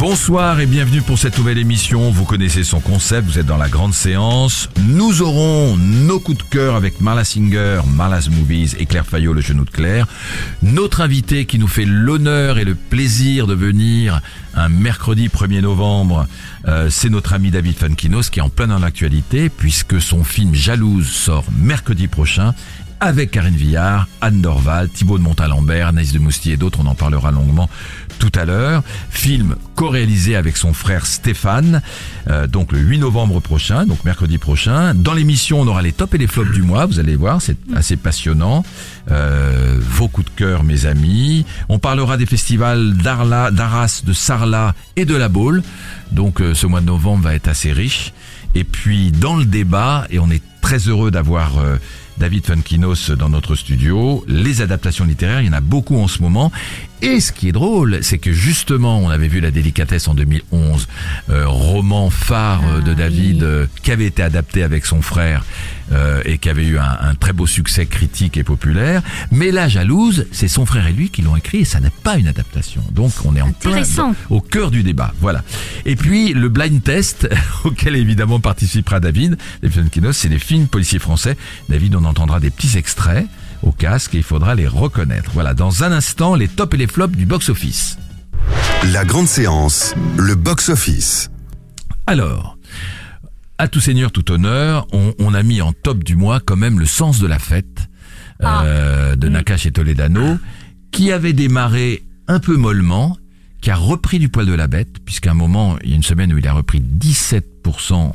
Bonsoir et bienvenue pour cette nouvelle émission. Vous connaissez son concept, vous êtes dans la grande séance. Nous aurons nos coups de cœur avec Marla Singer, Marla's Movies et Claire Fayot, le genou de Claire. Notre invité qui nous fait l'honneur et le plaisir de venir un mercredi 1er novembre, euh, c'est notre ami David Funkinos qui est en plein dans l'actualité puisque son film Jalouse sort mercredi prochain avec Karine Villard, Anne Dorval, Thibaut de Montalembert, Anaïs de Moustier et d'autres, on en parlera longuement tout à l'heure. Film co-réalisé avec son frère Stéphane, euh, donc le 8 novembre prochain, donc mercredi prochain. Dans l'émission, on aura les tops et les flops du mois, vous allez voir, c'est assez passionnant. Euh, vos coups de cœur, mes amis. On parlera des festivals d'Arla, d'Arras, de Sarlat et de La Baule. Donc euh, ce mois de novembre va être assez riche. Et puis dans le débat, et on est très heureux d'avoir euh, David Funkinos dans notre studio. Les adaptations littéraires, il y en a beaucoup en ce moment. Et ce qui est drôle, c'est que justement, on avait vu La délicatesse en 2011, euh, roman phare euh, de David euh, qui avait été adapté avec son frère euh, et qui avait eu un, un très beau succès critique et populaire. Mais La jalouse, c'est son frère et lui qui l'ont écrit et ça n'est pas une adaptation. Donc on est en plein au cœur du débat. Voilà. Et puis le blind test auquel évidemment participera David. David Funkinos, c'est des films policiers français. David, on entendra des petits extraits au casque et il faudra les reconnaître. Voilà, dans un instant, les tops et les flops du box-office. La Grande Séance, le box-office. Alors, à tout seigneur, tout honneur, on, on a mis en top du mois quand même le sens de la fête euh, de Nakash et Toledano, qui avait démarré un peu mollement, qui a repris du poil de la bête, puisqu'à un moment, il y a une semaine où il a repris 17%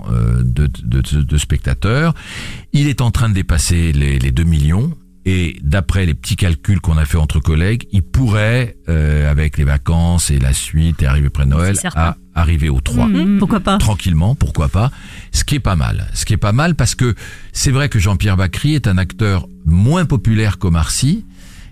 euh, de, de, de- de spectateurs. Il est en train de dépasser les, les 2 millions. Et d'après les petits calculs qu'on a fait entre collègues, il pourrait, euh, avec les vacances et la suite et arriver près de Noël, à arriver au 3 Mmh, pourquoi pas tranquillement, pourquoi pas. Ce qui est pas mal. Ce qui est pas mal parce que c'est vrai que Jean-Pierre Bacry est un acteur moins populaire qu'Omar Sy.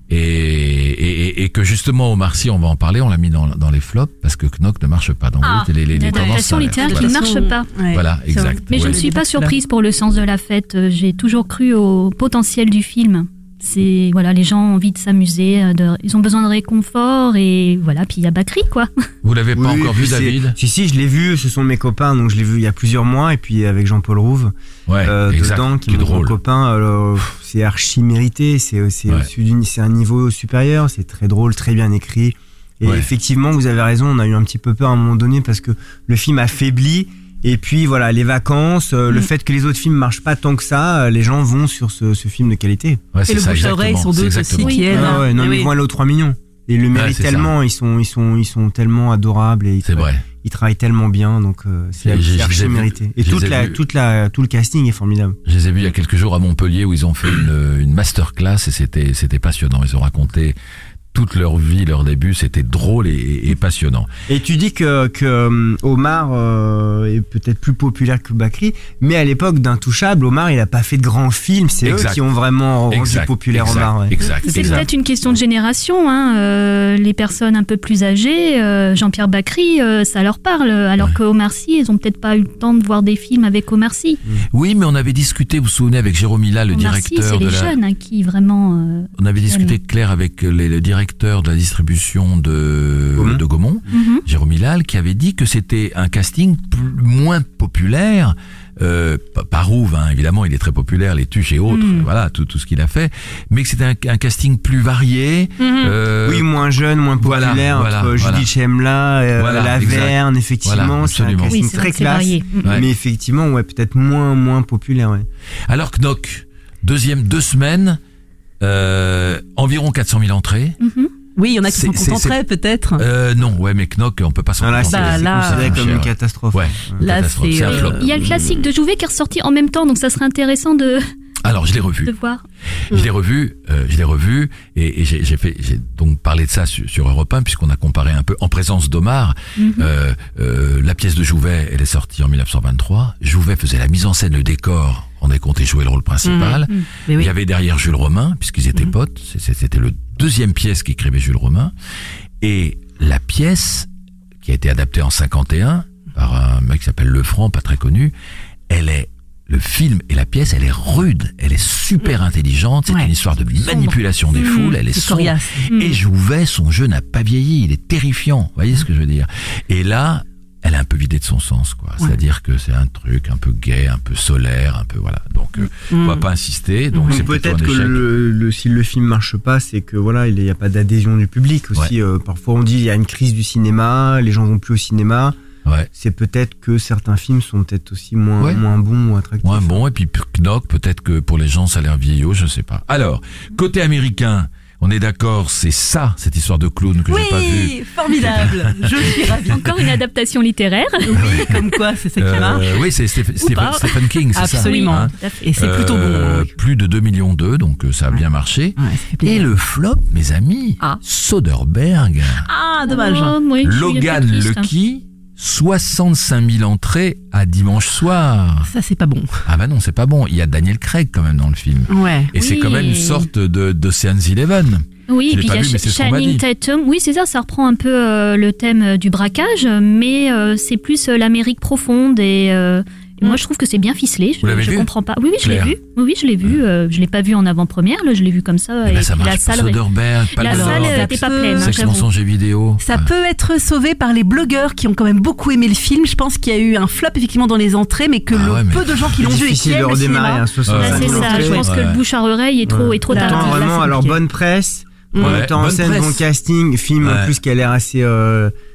Et, et, et- que justement Omar Sy, on va en parler, on l'a mis dans, dans les flops parce que Knock ne marche pas. Donc Ah, les, les, les tendances littéraire qui Voilà. ne marche pas. Ouais. Voilà, exact. Mais je ne suis pas surprise pour le sens de la fête. Euh, J'ai toujours cru au potentiel du film. C'est voilà, les gens ont envie de s'amuser, euh, de- ils ont besoin de réconfort et voilà. Puis il y a Bakri quoi. Vous l'avez pas Oui, encore vu, David? Si, si, je l'ai vu, ce sont mes copains, donc je l'ai vu il y a plusieurs mois, et puis avec Jean-Paul Rouve Ouais, euh, exact. dedans, qui est drôle. copain, c'est archi mérité, c'est c'est Ouais. un niveau supérieur, c'est très drôle, très bien écrit. Et Ouais. effectivement, vous avez raison, on a eu un petit peu peur à un moment donné parce que le film affaiblit. Et puis voilà, les vacances, euh, le Mm. fait que les autres films marchent pas tant que ça, euh, les gens vont sur ce, ce film de qualité. Ouais, Et c'est le ça, bouche à oreille sont exactement. aussi qui aident. Ah ouais, non, mais oui. ils vont aller aux 3 millions. Et ils le méritent ça. tellement, ils sont, ils sont, ils sont tellement adorables et ils, C'est travaillent, vrai. ils travaillent tellement bien, donc euh, c'est archi mérité. Et toute la, toute la, tout le casting est formidable. Je les ai vus il y a quelques jours à Montpellier où ils ont fait une, une masterclass et c'était c'était passionnant. Ils ont raconté toute leur vie, leur début. C'était drôle et, et- et passionnant. Et tu dis que, que euh, Omar euh, est peut-être plus populaire que Bakri, mais à l'époque d'Intouchable, Omar il a pas fait de grands films, c'est eux Exact. qui ont vraiment rendu Exact, populaire exact, Omar. ouais. Exact. C'est exact. peut-être une question de génération. Hein. euh, les personnes un peu plus âgées, euh, Jean-Pierre Bacry, euh, ça leur parle. Alors Ouais. que Omar Sy, ils ont peut-être pas eu le temps de voir des films avec Omar Sy. Oui, mais on avait discuté, vous vous souvenez, avec Jérôme Hilla, le Omar Sy, directeur c'est de les la. jeunes hein, qui vraiment. euh, On avait discuté. Claire avec les- le directeur de la distribution de Gaumont. de Gaumont, mhm. Jérôme Hilal, qui avait dit que c'était un casting plus- moins populaire. Euh, pas- pas Rouve, hein, évidemment, il est très populaire, les Tuches et autres, Mm. voilà, tout, tout ce qu'il a fait, mais que c'était un, un casting plus varié. euh, Oui, moins jeune, moins populaire, voilà, entre voilà. Judith Chemla, euh, Voilà, Laverne, effectivement, Voilà, c'est un absolument. casting Oui, très classe. varié. Mhm. Ouais. Mais effectivement, ouais, peut-être moins, moins populaire, ouais. Alors Knock, deuxième deux semaines, Euh, environ 400 000 entrées. Mhm. Oui, il y en a qui C'est- s'en c'est- contenteraient peut-être. Euh, non, ouais, mais Knock, on peut pas s'en là, c'est contenter. Bah, c'est là, considéré euh, comme une catastrophe. Ouais. Là, catastrophe, c'est, c'est euh. Il y a le classique de Jouvet qui est ressorti en même temps, donc ça serait intéressant de, Alors, je l'ai revu. de voir. Je l'ai revu, euh, je l'ai revu, et, et j'ai j'ai fait, j'ai donc parlé de ça sur, sur Europe 1 puisqu'on a comparé un peu en présence d'Omar. Mhm. Euh, euh, la pièce de Jouvet, elle est sortie en 1923. Jouvet faisait la mise en scène, le décor. On a compté jouer le rôle principal. Mais Il oui. y avait derrière Jules Romain, puisqu'ils étaient Mhm. potes. C'était le deuxième pièce qu'écrivait Jules Romain. Et la pièce, qui a été adaptée en 51 par un mec qui s'appelle Lefranc, pas très connu, elle est le film et la pièce, elle est rude, elle est super intelligente. C'est Ouais. une histoire de manipulation des foules. Elle est C'est sombre. Et Jouvet, son jeu n'a pas vieilli. Il est terrifiant. Vous voyez ce que je veux dire? Et là, elle est un peu vidée de son sens, quoi. Ouais. C'est-à-dire que c'est un truc un peu gay, un peu solaire, un peu voilà. Donc, euh, on va Mm. pas insister. Donc, Donc peut-être que le, le- si le film marche pas, c'est que voilà, il n'y a pas d'adhésion du public aussi. euh, parfois on dit il y a une crise du cinéma, les gens vont plus au cinéma. Ouais. C'est peut-être que certains films sont peut-être aussi moins Ouais. moins bons ou attractifs. Moins bon. Et puis Knock, peut-être que pour les gens, ça a l'air vieillot, je sais pas. Alors, côté américain, on est d'accord, c'est ça, cette histoire de clown que j'ai pas vu. Oui, formidable. Je suis ravie. Encore une adaptation littéraire. Oui, comme quoi, c'est ça qui marche. Euh, oui, c'est Stephen, Stephen- King, c'est ça. Absolument. hein. Et c'est plutôt bon. Euh, hein. Plus de 2 millions d'eux, donc euh, ça a bien marché. Ouais, Et le flop, mes amis, Ah. Soderbergh, Ah, dommage. Oh, oui, Logan triste. Lucky, 65 000 entrées à dimanche soir. Ça, c'est pas bon. Ah bah non, c'est pas bon. Il y a Daniel Craig quand même dans le film. Ouais. Et c'est quand même une sorte de d'Ocean's Eleven. Oui, Je et puis il y a vu, dit. Tatum. Oui, c'est ça, ça reprend un peu euh, le thème euh, du braquage, mais euh, c'est plus l'Amérique profonde et, euh, et moi je trouve que c'est bien ficelé. Je, Vous je vu comprends pas. Oui, oui, je l'ai vu. Oui, oui, je l'ai vu. euh, je l'ai pas vu en avant-première, là, je l'ai vu comme ça. Et et là, ça la salle, Soderbergh, la salle d'Or, euh, était pas pleine, hein, mensonge et vidéo. Ça Ah. peut être sauvé par les blogueurs qui ont quand même beaucoup aimé le film. Je pense qu'il y a eu un flop effectivement dans les entrées, mais que Ah le ouais, mais- peu de gens qui l'ont vu et qui difficile de aiment le redémarrer cinéma. 65 Là, c'est 000 ça. Je pense que Ouais. le bouche à oreille est trop, Ouais. est trop tard. Vraiment, alors bonne presse, Mm. bon Ouais, metteur en scène, presse. bon casting, film Ouais. en plus qui a l'air assez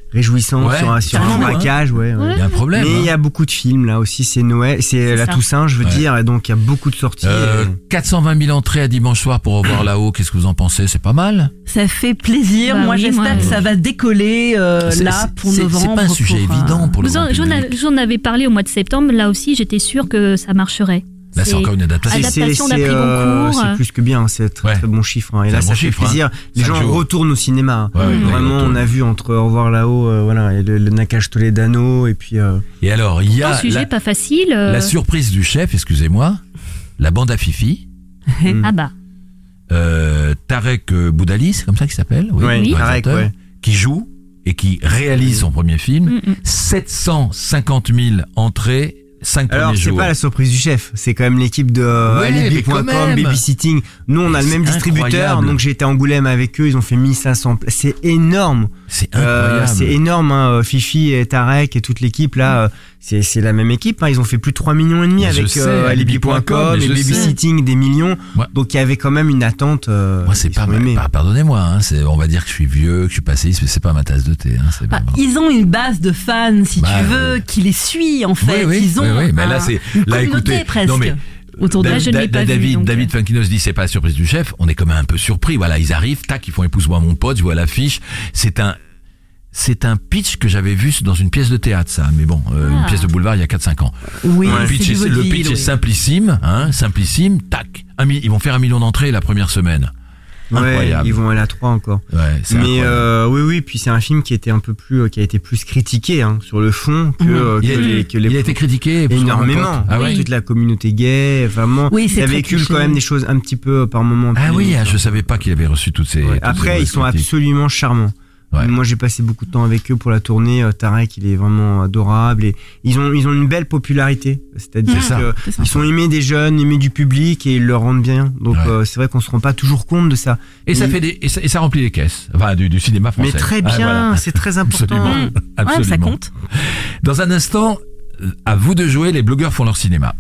euh, réjouissant Ouais, sur, un- sur un carrément, hein. braquage, ouais. ouais. Il y a un problème. Mais il y hein. a beaucoup de films là aussi, c'est Noël, c'est la ça. Toussaint, je veux Ouais. dire, et donc il y a beaucoup de sorties. Euh, et- 420 000 entrées à dimanche soir pour revoir là-haut. Qu'est-ce que vous en pensez? C'est pas mal. Ça fait plaisir. Bah moi, oui, j'espère que ça va décoller euh, là pour novembre. C'est pas un sujet pour, euh, évident pour le Vous j'en avais parlé au mois de septembre. Là aussi, j'étais sûre que ça marcherait. Là, c'est encore une adaptation. Euh, c'est plus que bien, c'est très, Ouais. très bon chiffre. hein. Et C'est là, un ça bon fait hein. plaisir. Les gens jours. retournent au cinéma. Ouais, Mm. ouais, Vraiment, on a vu entre Au revoir là-haut, euh, voilà, et le, le Nakash Toledano, et puis. euh, Et alors, il y Un a sujet la, pas facile. euh, la surprise du chef, excusez-moi, la bande à Fifi, Ah bah. euh, Tarek Boudali, c'est comme ça qu'il s'appelle? Ouais, le Tarek, ouais. qui joue et qui réalise son premier film. Mm, mm. 750 000 entrées, 5 Alors, premiers c'est pas la surprise du chef, c'est quand même l'équipe de euh, Ouais, Alibi.com. Babysitting. Nous, on a le même distributeur, incroyable. donc j'ai été à Angoulême avec eux, ils ont fait 1500 places. C'est énorme. C'est Euh, incroyable. c'est énorme, hein. Fifi et Tarek et toute l'équipe là, euh, c'est c'est la même équipe. hein. Ils ont fait plus de 3 millions et demi avec euh, Alibi.com, et. Babysitting des millions. Ouais. Donc il y avait quand même une attente. euh, Moi, c'est pas, pas- pardonnez-moi, hein, c'est, on va dire que je suis vieux, que je suis passéiste, mais c'est pas ma tasse de thé. Hein, Bah, ils ont une base de fans, si Bah, tu veux, oui. qui les suit en fait. oui, oui, ils ont oui, oui, mais là, c'est, une là, communauté écoutez, presque non, mais, autour de Là, Da- je ne Da- l'ai pas David, vu, donc, David euh. Funkinos dit c'est pas la surprise du chef. On est quand même un peu surpris. Voilà, ils arrivent, tac, ils font épouse-moi mon pote, je vois l'affiche. C'est un, c'est un pitch que j'avais vu dans une pièce de théâtre, ça. Mais bon, euh, une Ah. pièce de boulevard il y a 4-5 ans. Oui, le c'est pitch, est, le pitch est simplissime, hein, simplissime, tac. Un ils vont faire un million d'entrées la première semaine. Ouais, Incroyable. ils vont aller à 3 encore. Ouais, Mais euh, oui, oui, puis c'est un film qui était un peu plus, euh, qui a été plus critiqué hein, sur le fond que, Mhm. euh, que il, a, les, que les il a été critiqué énormément. Ah. Toute la communauté gay, vraiment. Oui, très véhicule cliché. quand même des choses un petit peu par moment. Ah oui, ah, je savais pas qu'il avait reçu toutes ces. Ouais. toutes ces Après, ils sont critiques. absolument charmants. Ouais. Moi, j'ai passé beaucoup de temps avec eux pour la tournée. Euh, Tarek, il est vraiment adorable et ils ont ils ont une belle popularité. C'est-à-dire ça. ils sont aimés des jeunes, aimés du public et ils le rendent bien. Donc Ouais. euh, c'est vrai qu'on se rend pas toujours compte de ça. Et ça fait des, et ça, et ça remplit les caisses. Enfin, du, du cinéma français. Mais très Ah, bien, voilà. c'est très important. Absolument. Ouais, Absolument. ça compte. Dans un instant, à vous de jouer, les blogueurs font leur cinéma.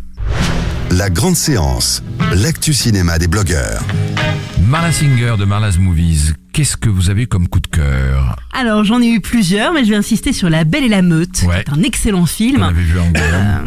La grande séance, l'actu cinéma des blogueurs. Marla Singer de Marla's Movies. Qu'est-ce que vous avez comme coup de cœur Alors j'en ai eu plusieurs, mais je vais insister sur La Belle et la Meute, Ouais. qui est un excellent On film. avait vu en Angoulême.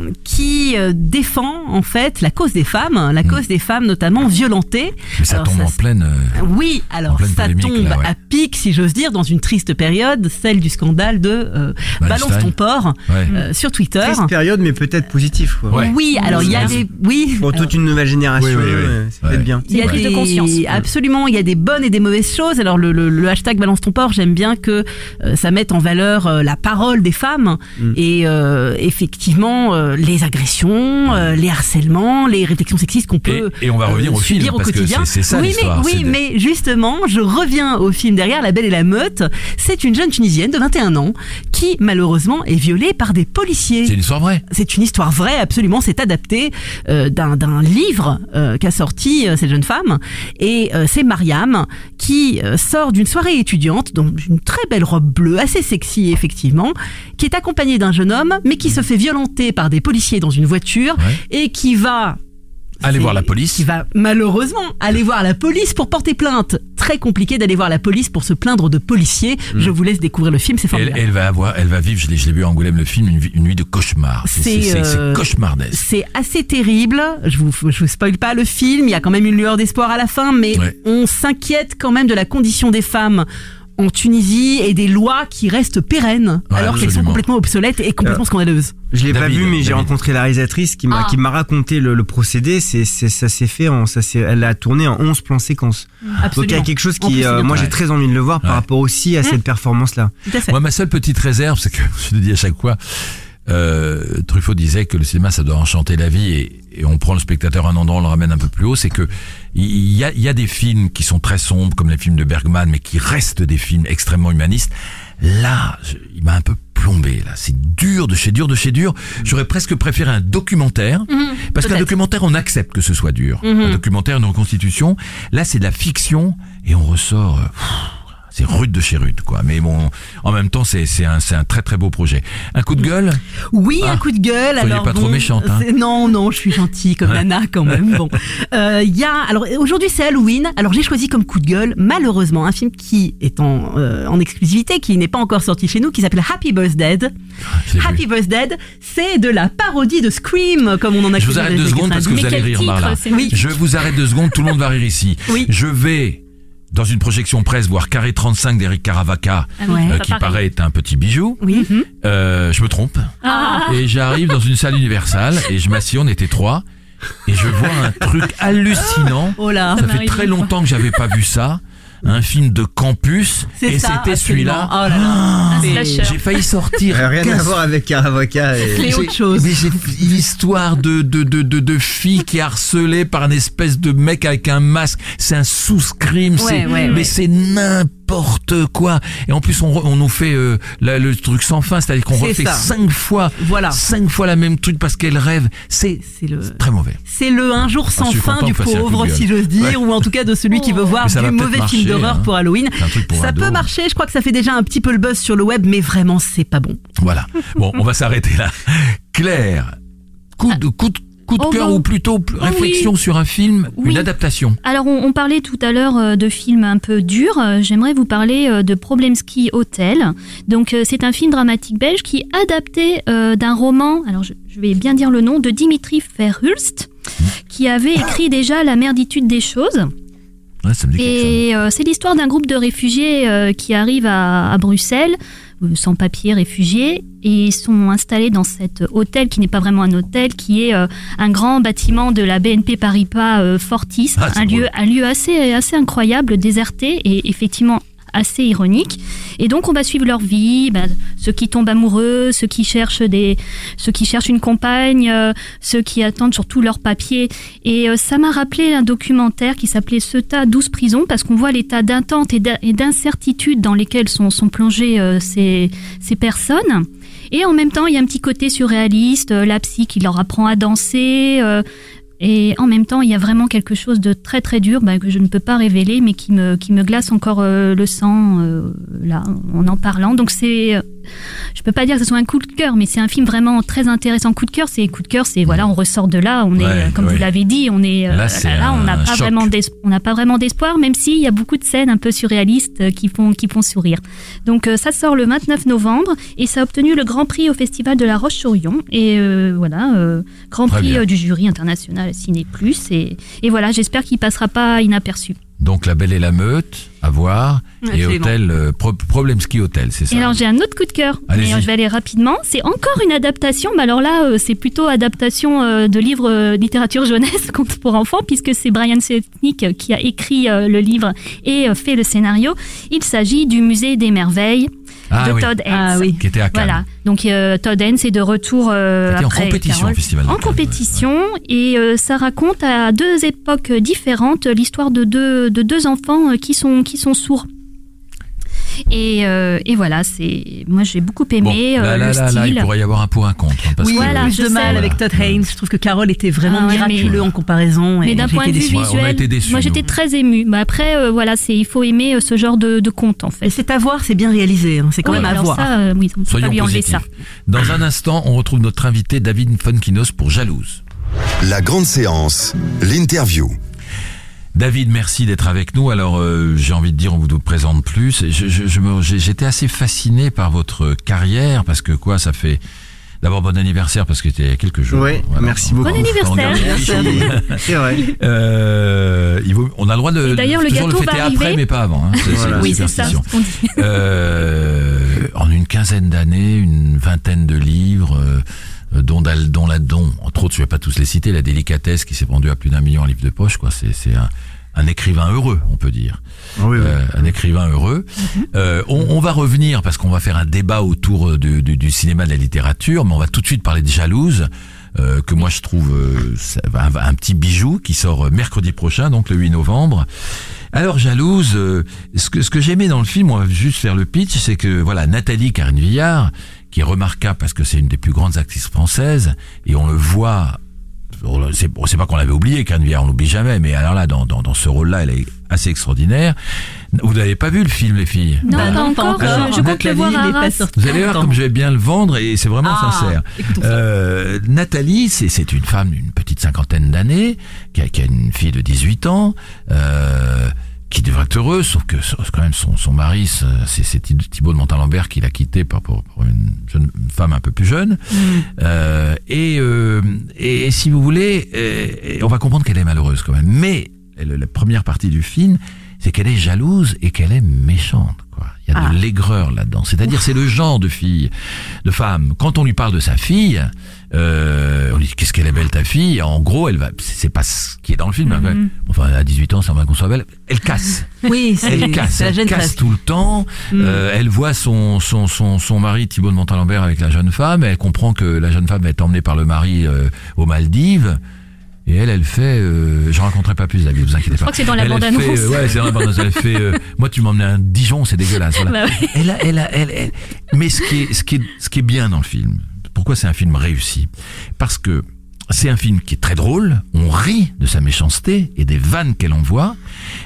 euh, qui euh, défend en fait la cause des femmes, la cause des femmes notamment violentées. Mais ça Alors, tombe ça en pleine. euh, Oui, alors pleine ça tombe là, ouais. à pic, si j'ose dire, dans une triste période, celle du scandale de euh. Balance ton porc ouais. euh, sur Twitter. Triste période, mais peut-être positif. Quoi. Ouais. Oui, alors il y a des oui. Pour toute une nouvelle génération, Oui, oui, oui. euh, c'est Ouais. peut-être bien. Il y a prise des de conscience. absolument, il y a des bonnes et des mauvaises choses. Alors le, le, le hashtag balance ton porc, j'aime bien que euh, ça mette en valeur euh, la parole des femmes Mm. et euh, effectivement les agressions, euh, les harcèlements, les réflexions sexistes qu'on peut Et, et on va revenir au film au parce que quotidien. c'est c'est ça oui, mais, oui, c'est de- mais justement, je reviens au film derrière, La Belle et la Meute. C'est une jeune Tunisienne de 21 ans qui, malheureusement, est violée par des policiers. C'est une histoire vraie. C'est une histoire vraie, absolument. C'est adapté d'un d'un livre qu'a sorti cette jeune femme. Et c'est Mariam qui sort d'une soirée étudiante, dans une très belle robe bleue, assez sexy effectivement, qui est accompagnée d'un jeune homme, mais qui se fait violenter par des policiers dans une voiture Ouais. et qui va Allez voir la police. Qui va malheureusement aller voir la police pour porter plainte. Très compliqué d'aller voir la police pour se plaindre de policiers. Je vous laisse découvrir le film, c'est formidable. elle va avoir, elle va vivre, je l'ai, je l'ai vu à Angoulême le film, une, nuit de cauchemar. C'est, euh, cauchemardesque. C'est assez terrible. Je vous, je vous spoil pas le film. Il y a quand même une lueur d'espoir à la fin, mais Ouais. on s'inquiète quand même de la condition des femmes en Tunisie et des lois qui restent pérennes Ouais, alors qu'elles sont absolument. complètement obsolètes et complètement scandaleuses. Je l'ai pas vu, mais j'ai rencontré la réalisatrice qui m'a Ah. qui m'a raconté le, le procédé. C'est c'est- ça s'est fait en ça elle a tourné en 11 plans séquences. Donc il y Absolument. a quelque chose qui euh, moi j'ai très envie de le voir par rapport aussi à cette performance là. Tout à fait. Moi, ma seule petite réserve, c'est que, je le dis à chaque fois, euh, Truffaut disait que le cinéma, ça doit enchanter la vie et, et on prend le spectateur à un endroit, on le ramène un peu plus haut. C'est que il y a, y a des films qui sont très sombres, comme les films de Bergman, mais qui restent des films extrêmement humanistes. Là, je- il m'a un peu plombé. Là, c'est dur de chez dur de chez dur. J'aurais presque préféré un documentaire, parce qu'un documentaire, on accepte que ce soit dur. Mhm. Un documentaire, une reconstitution. Là, c'est de la fiction et on ressort. euh, pff, c'est rude de chez rude, quoi. Mais bon, en même temps, c'est c'est un, c'est un très très beau projet. Un coup de gueule? Oui, Ah. un coup de gueule. Soyez alors pas trop méchante, hein. Non, non, je suis gentille comme Nana quand même. Bon, Euh, il y a. Alors aujourd'hui c'est Halloween. Alors j'ai choisi comme coup de gueule, malheureusement, un film qui est en, euh, en exclusivité, qui n'est pas encore sorti chez nous, qui s'appelle Happy Birthday. Je l'ai vu. Happy Birthday, c'est de la parodie de Scream, comme on en a Je vous arrête deux secondes parce que vous Mais allez rire, Marla. Oui. Je vous arrête deux secondes, tout le monde va rire ici. Oui. Je vais dans une projection presse voir Carré 35 d'Eric Caravaca, Ah oui, euh, qui paraît être un petit bijou. Oui. Euh, je me trompe. Ah. Et j'arrive dans une salle universelle et je m'assieds, on était trois. Et je vois un truc hallucinant. Oh là. Ça fait très longtemps que j'avais pas vu ça. Un film de campus. C'est Et c'était celui-là. Oh là là. Un C'est- slasher. J'ai failli sortir. Rien à 15 voir avec Caravaca et C'est autre chose. Mais j'ai l'histoire de, de, de, de, de fille qui est harcelée par un espèce de mec avec un masque. C'est un ouais, mais ouais. c'est n'importe quoi. Et en plus, on, nous fait euh, la- le truc sans fin. C'est-à-dire qu'on refait ça. cinq fois, Voilà. cinq fois la même truc parce qu'elle rêve. C'est très mauvais. C'est le un jour sans je suis fin du pauvre, si j'ose dire, Ouais. ou en tout cas de celui qui veut voir du mauvais marcher, film d'horreur hein. pour Halloween. Pour Ça peut marcher, je crois que ça fait déjà un petit peu le buzz sur le web, mais vraiment c'est pas bon. Voilà. Bon, on va s'arrêter là. Claire, coup de, coup de, coup de Oh, cœur ou plutôt Oh, réflexion sur un film, Oui. une adaptation. Alors, on, on parlait tout à l'heure euh, de films un peu durs. Euh, J'aimerais vous parler euh, de Problemski Hotel. Donc, c'est un film dramatique belge qui est adapté d'un roman, alors je, je vais bien dire le nom, de Dimitri Verhulst, qui avait écrit déjà La merditude des choses. Ouais, ça me dit quelque chose. Et euh, c'est l'histoire d'un groupe de réfugiés euh, qui arrivent à, à Bruxelles, euh, sans papier, réfugiés, et sont installés dans cet hôtel qui n'est pas vraiment un hôtel, qui est euh, un grand bâtiment de la BNP Paribas euh, Fortis, Ah, un lieu, un lieu assez, assez incroyable, déserté et effectivement assez ironique. Et donc on va suivre leur vie, ben, ceux qui tombent amoureux, ceux qui cherchent des, ceux qui cherchent une compagne, euh, ceux qui attendent surtout leurs papiers. Et euh, ça m'a rappelé un documentaire qui s'appelait Ceuta 12 prisons parce qu'on voit l'état d'attente et d'in- et d'incertitude dans lesquels sont, sont plongées euh, ces, ces personnes. Et en même temps, il y a un petit côté surréaliste, euh, la psy qui leur apprend à danser. euh, et en même temps, il y a vraiment quelque chose de très très dur ben, que je ne peux pas révéler, mais qui me, qui me glace encore euh, le sang là en en parlant. Donc c'est je peux pas dire que ce soit un coup de cœur, mais c'est un film vraiment très intéressant. Coup de cœur, c'est coup de cœur, c'est voilà, on ressort de là, on est, Ouais, euh, comme ouais. vous l'avez dit, on est euh, Là, on n'a pas vraiment on n'a pas vraiment d'espoir, même s'il y a beaucoup de scènes un peu surréalistes euh, qui font qui font sourire. Donc ça sort le 29 novembre et ça a obtenu le Grand Prix au Festival de La Roche-sur-Yon et euh, voilà, euh, Grand Prix du jury international Ciné Plus et, et voilà, j'espère qu'il passera pas inaperçu. Donc La Belle et la Meute, à voir. Et. Hôtel, euh, Pro- Problemski Hotel, c'est ça Et alors j'ai un autre coup de cœur, mais je vais aller rapidement. C'est encore une adaptation, mais alors là euh, c'est plutôt adaptation euh, de livres euh, littérature jeunesse pour enfants, puisque c'est Brian Setnick qui a écrit euh, le livre et euh, fait le scénario. Il s'agit du musée des merveilles Ah de oui, Todd Haynes. Ah oui. qui était à Cannes. Voilà, donc euh, Todd Haynes est de retour euh, C'était en après compétition Carole. au Festival En Cannes, compétition et euh, ça raconte à deux époques différentes l'histoire de deux de deux enfants euh, qui sont qui sont sourds. Et, euh, et voilà, c'est moi j'ai beaucoup Bon, aimé là, euh, là, le là, style. là, il pourrait y avoir un pour un contre. hein, parce Oui, que- Voilà, plus je de sais. mal avec. Todd Haynes. Je trouve que Carole était vraiment Ah ouais, mais- miraculeux en comparaison. Mais et d'un point de vue. Ouais, on a visuel, été déçus, moi j'étais très émue. Mais après, euh, voilà, c'est il faut aimer euh, ce genre de, de conte en fait. Et c'est à voir, c'est bien réalisé. hein, C'est quand Oui, même à voir. ça, euh, oui, on peut pas Soyons lui enlever positifs. ça. Dans un instant, on retrouve notre invité David Funkinos pour Jalouse. La grande séance, l'interview. David, merci d'être avec nous. Alors, euh, j'ai envie de dire, on vous présente plus. Je, je, je J'étais assez fasciné par votre carrière parce que quoi, ça fait. D'abord, bon anniversaire parce que c'était il y a quelques jours. Oui, merci beaucoup. Bon anniversaire. C'est vrai. Euh, il vaut- on a le droit de d'ailleurs, le toujours gâteau le fêter va après, arriver. mais pas avant. hein. Voilà. Oui, c'est ça. dit. Euh, en une quinzaine d'années, une vingtaine de livres, euh, dont, dont, dont la dont, entre autres, je vais pas tous les citer, la délicatesse qui s'est vendue à plus d'un million en livres de poche, quoi. C'est, un, un écrivain heureux, on peut dire. Ah Oui, oui. Euh, un écrivain heureux. Euh, on, on va revenir parce qu'on va faire un débat autour du, du, du cinéma, de la littérature, mais on va tout de suite parler de Jalouse. euh, que moi je trouve euh, ça- un, un petit bijou qui sort mercredi prochain, donc le 8 novembre. Alors Jalouse, euh, ce que, ce que j'aimais dans le film, on va juste faire le pitch, c'est que voilà Nathalie Karine Villard, qui est remarquable parce que c'est une des plus grandes actrices françaises, et on le voit c'est bon, pas qu'on l'avait oublié, Karine Viard, on l'oublie jamais, mais alors là, dans, dans, dans ce rôle-là, elle est assez extraordinaire. Vous n'avez pas vu le film, les filles? Non, Bah pas non, pas encore. encore. Je, je compte le Nathalie, voir il à est pas Vous allez voir comme je vais bien le vendre et c'est vraiment Ah, sincère. Euh, Nathalie, c'est c'est une femme d'une petite cinquantaine d'années, qui a, qui a une fille de 18 ans, euh, qui devrait être heureuse, sauf que quand même son, son mari, c'est c'est Thi- Thibaut de Montalembert qui l'a quitté pour, pour, pour une jeune femme un peu plus jeune. Euh, et, euh, et, et si vous voulez, euh, on va comprendre qu'elle est malheureuse quand même. Mais la première partie du film, c'est qu'elle est jalouse et qu'elle est méchante. Quoi. Il y a Ah. de l'aigreur là-dedans. C'est-à-dire, c'est le genre de fille, de femme. Quand on lui parle de sa fille, euh, on lui dit qu'est-ce qu'elle est belle ta fille. En gros, elle va. C'est pas ce qui est dans le film. Mhm. Enfin, à 18 ans, ça va qu'on soit belle. Elle casse. Oui, Elle casse, la elle casse tout le temps. Mm. Euh, elle voit son, son, son, son mari Thibaut de Montalembert avec la jeune femme. Elle comprend que la jeune femme va être emmenée par le mari euh, aux Maldives. Et elle, elle fait. Euh, J'en raconterai pas plus, David, vous inquiétez pas. Je crois que c'est dans la bande-annonce. euh, ouais, c'est dans la bande-annonce. Elle fait. euh, moi, tu m'emmenais à Dijon, c'est dégueulasse. Voilà. Bah oui. Elle a, elle a, elle, elle- Mais ce qui est, ce qui est, ce qui est bien dans le film. Pourquoi c'est un film réussi? Parce que c'est un film qui est très drôle. On rit de sa méchanceté et des vannes qu'elle envoie.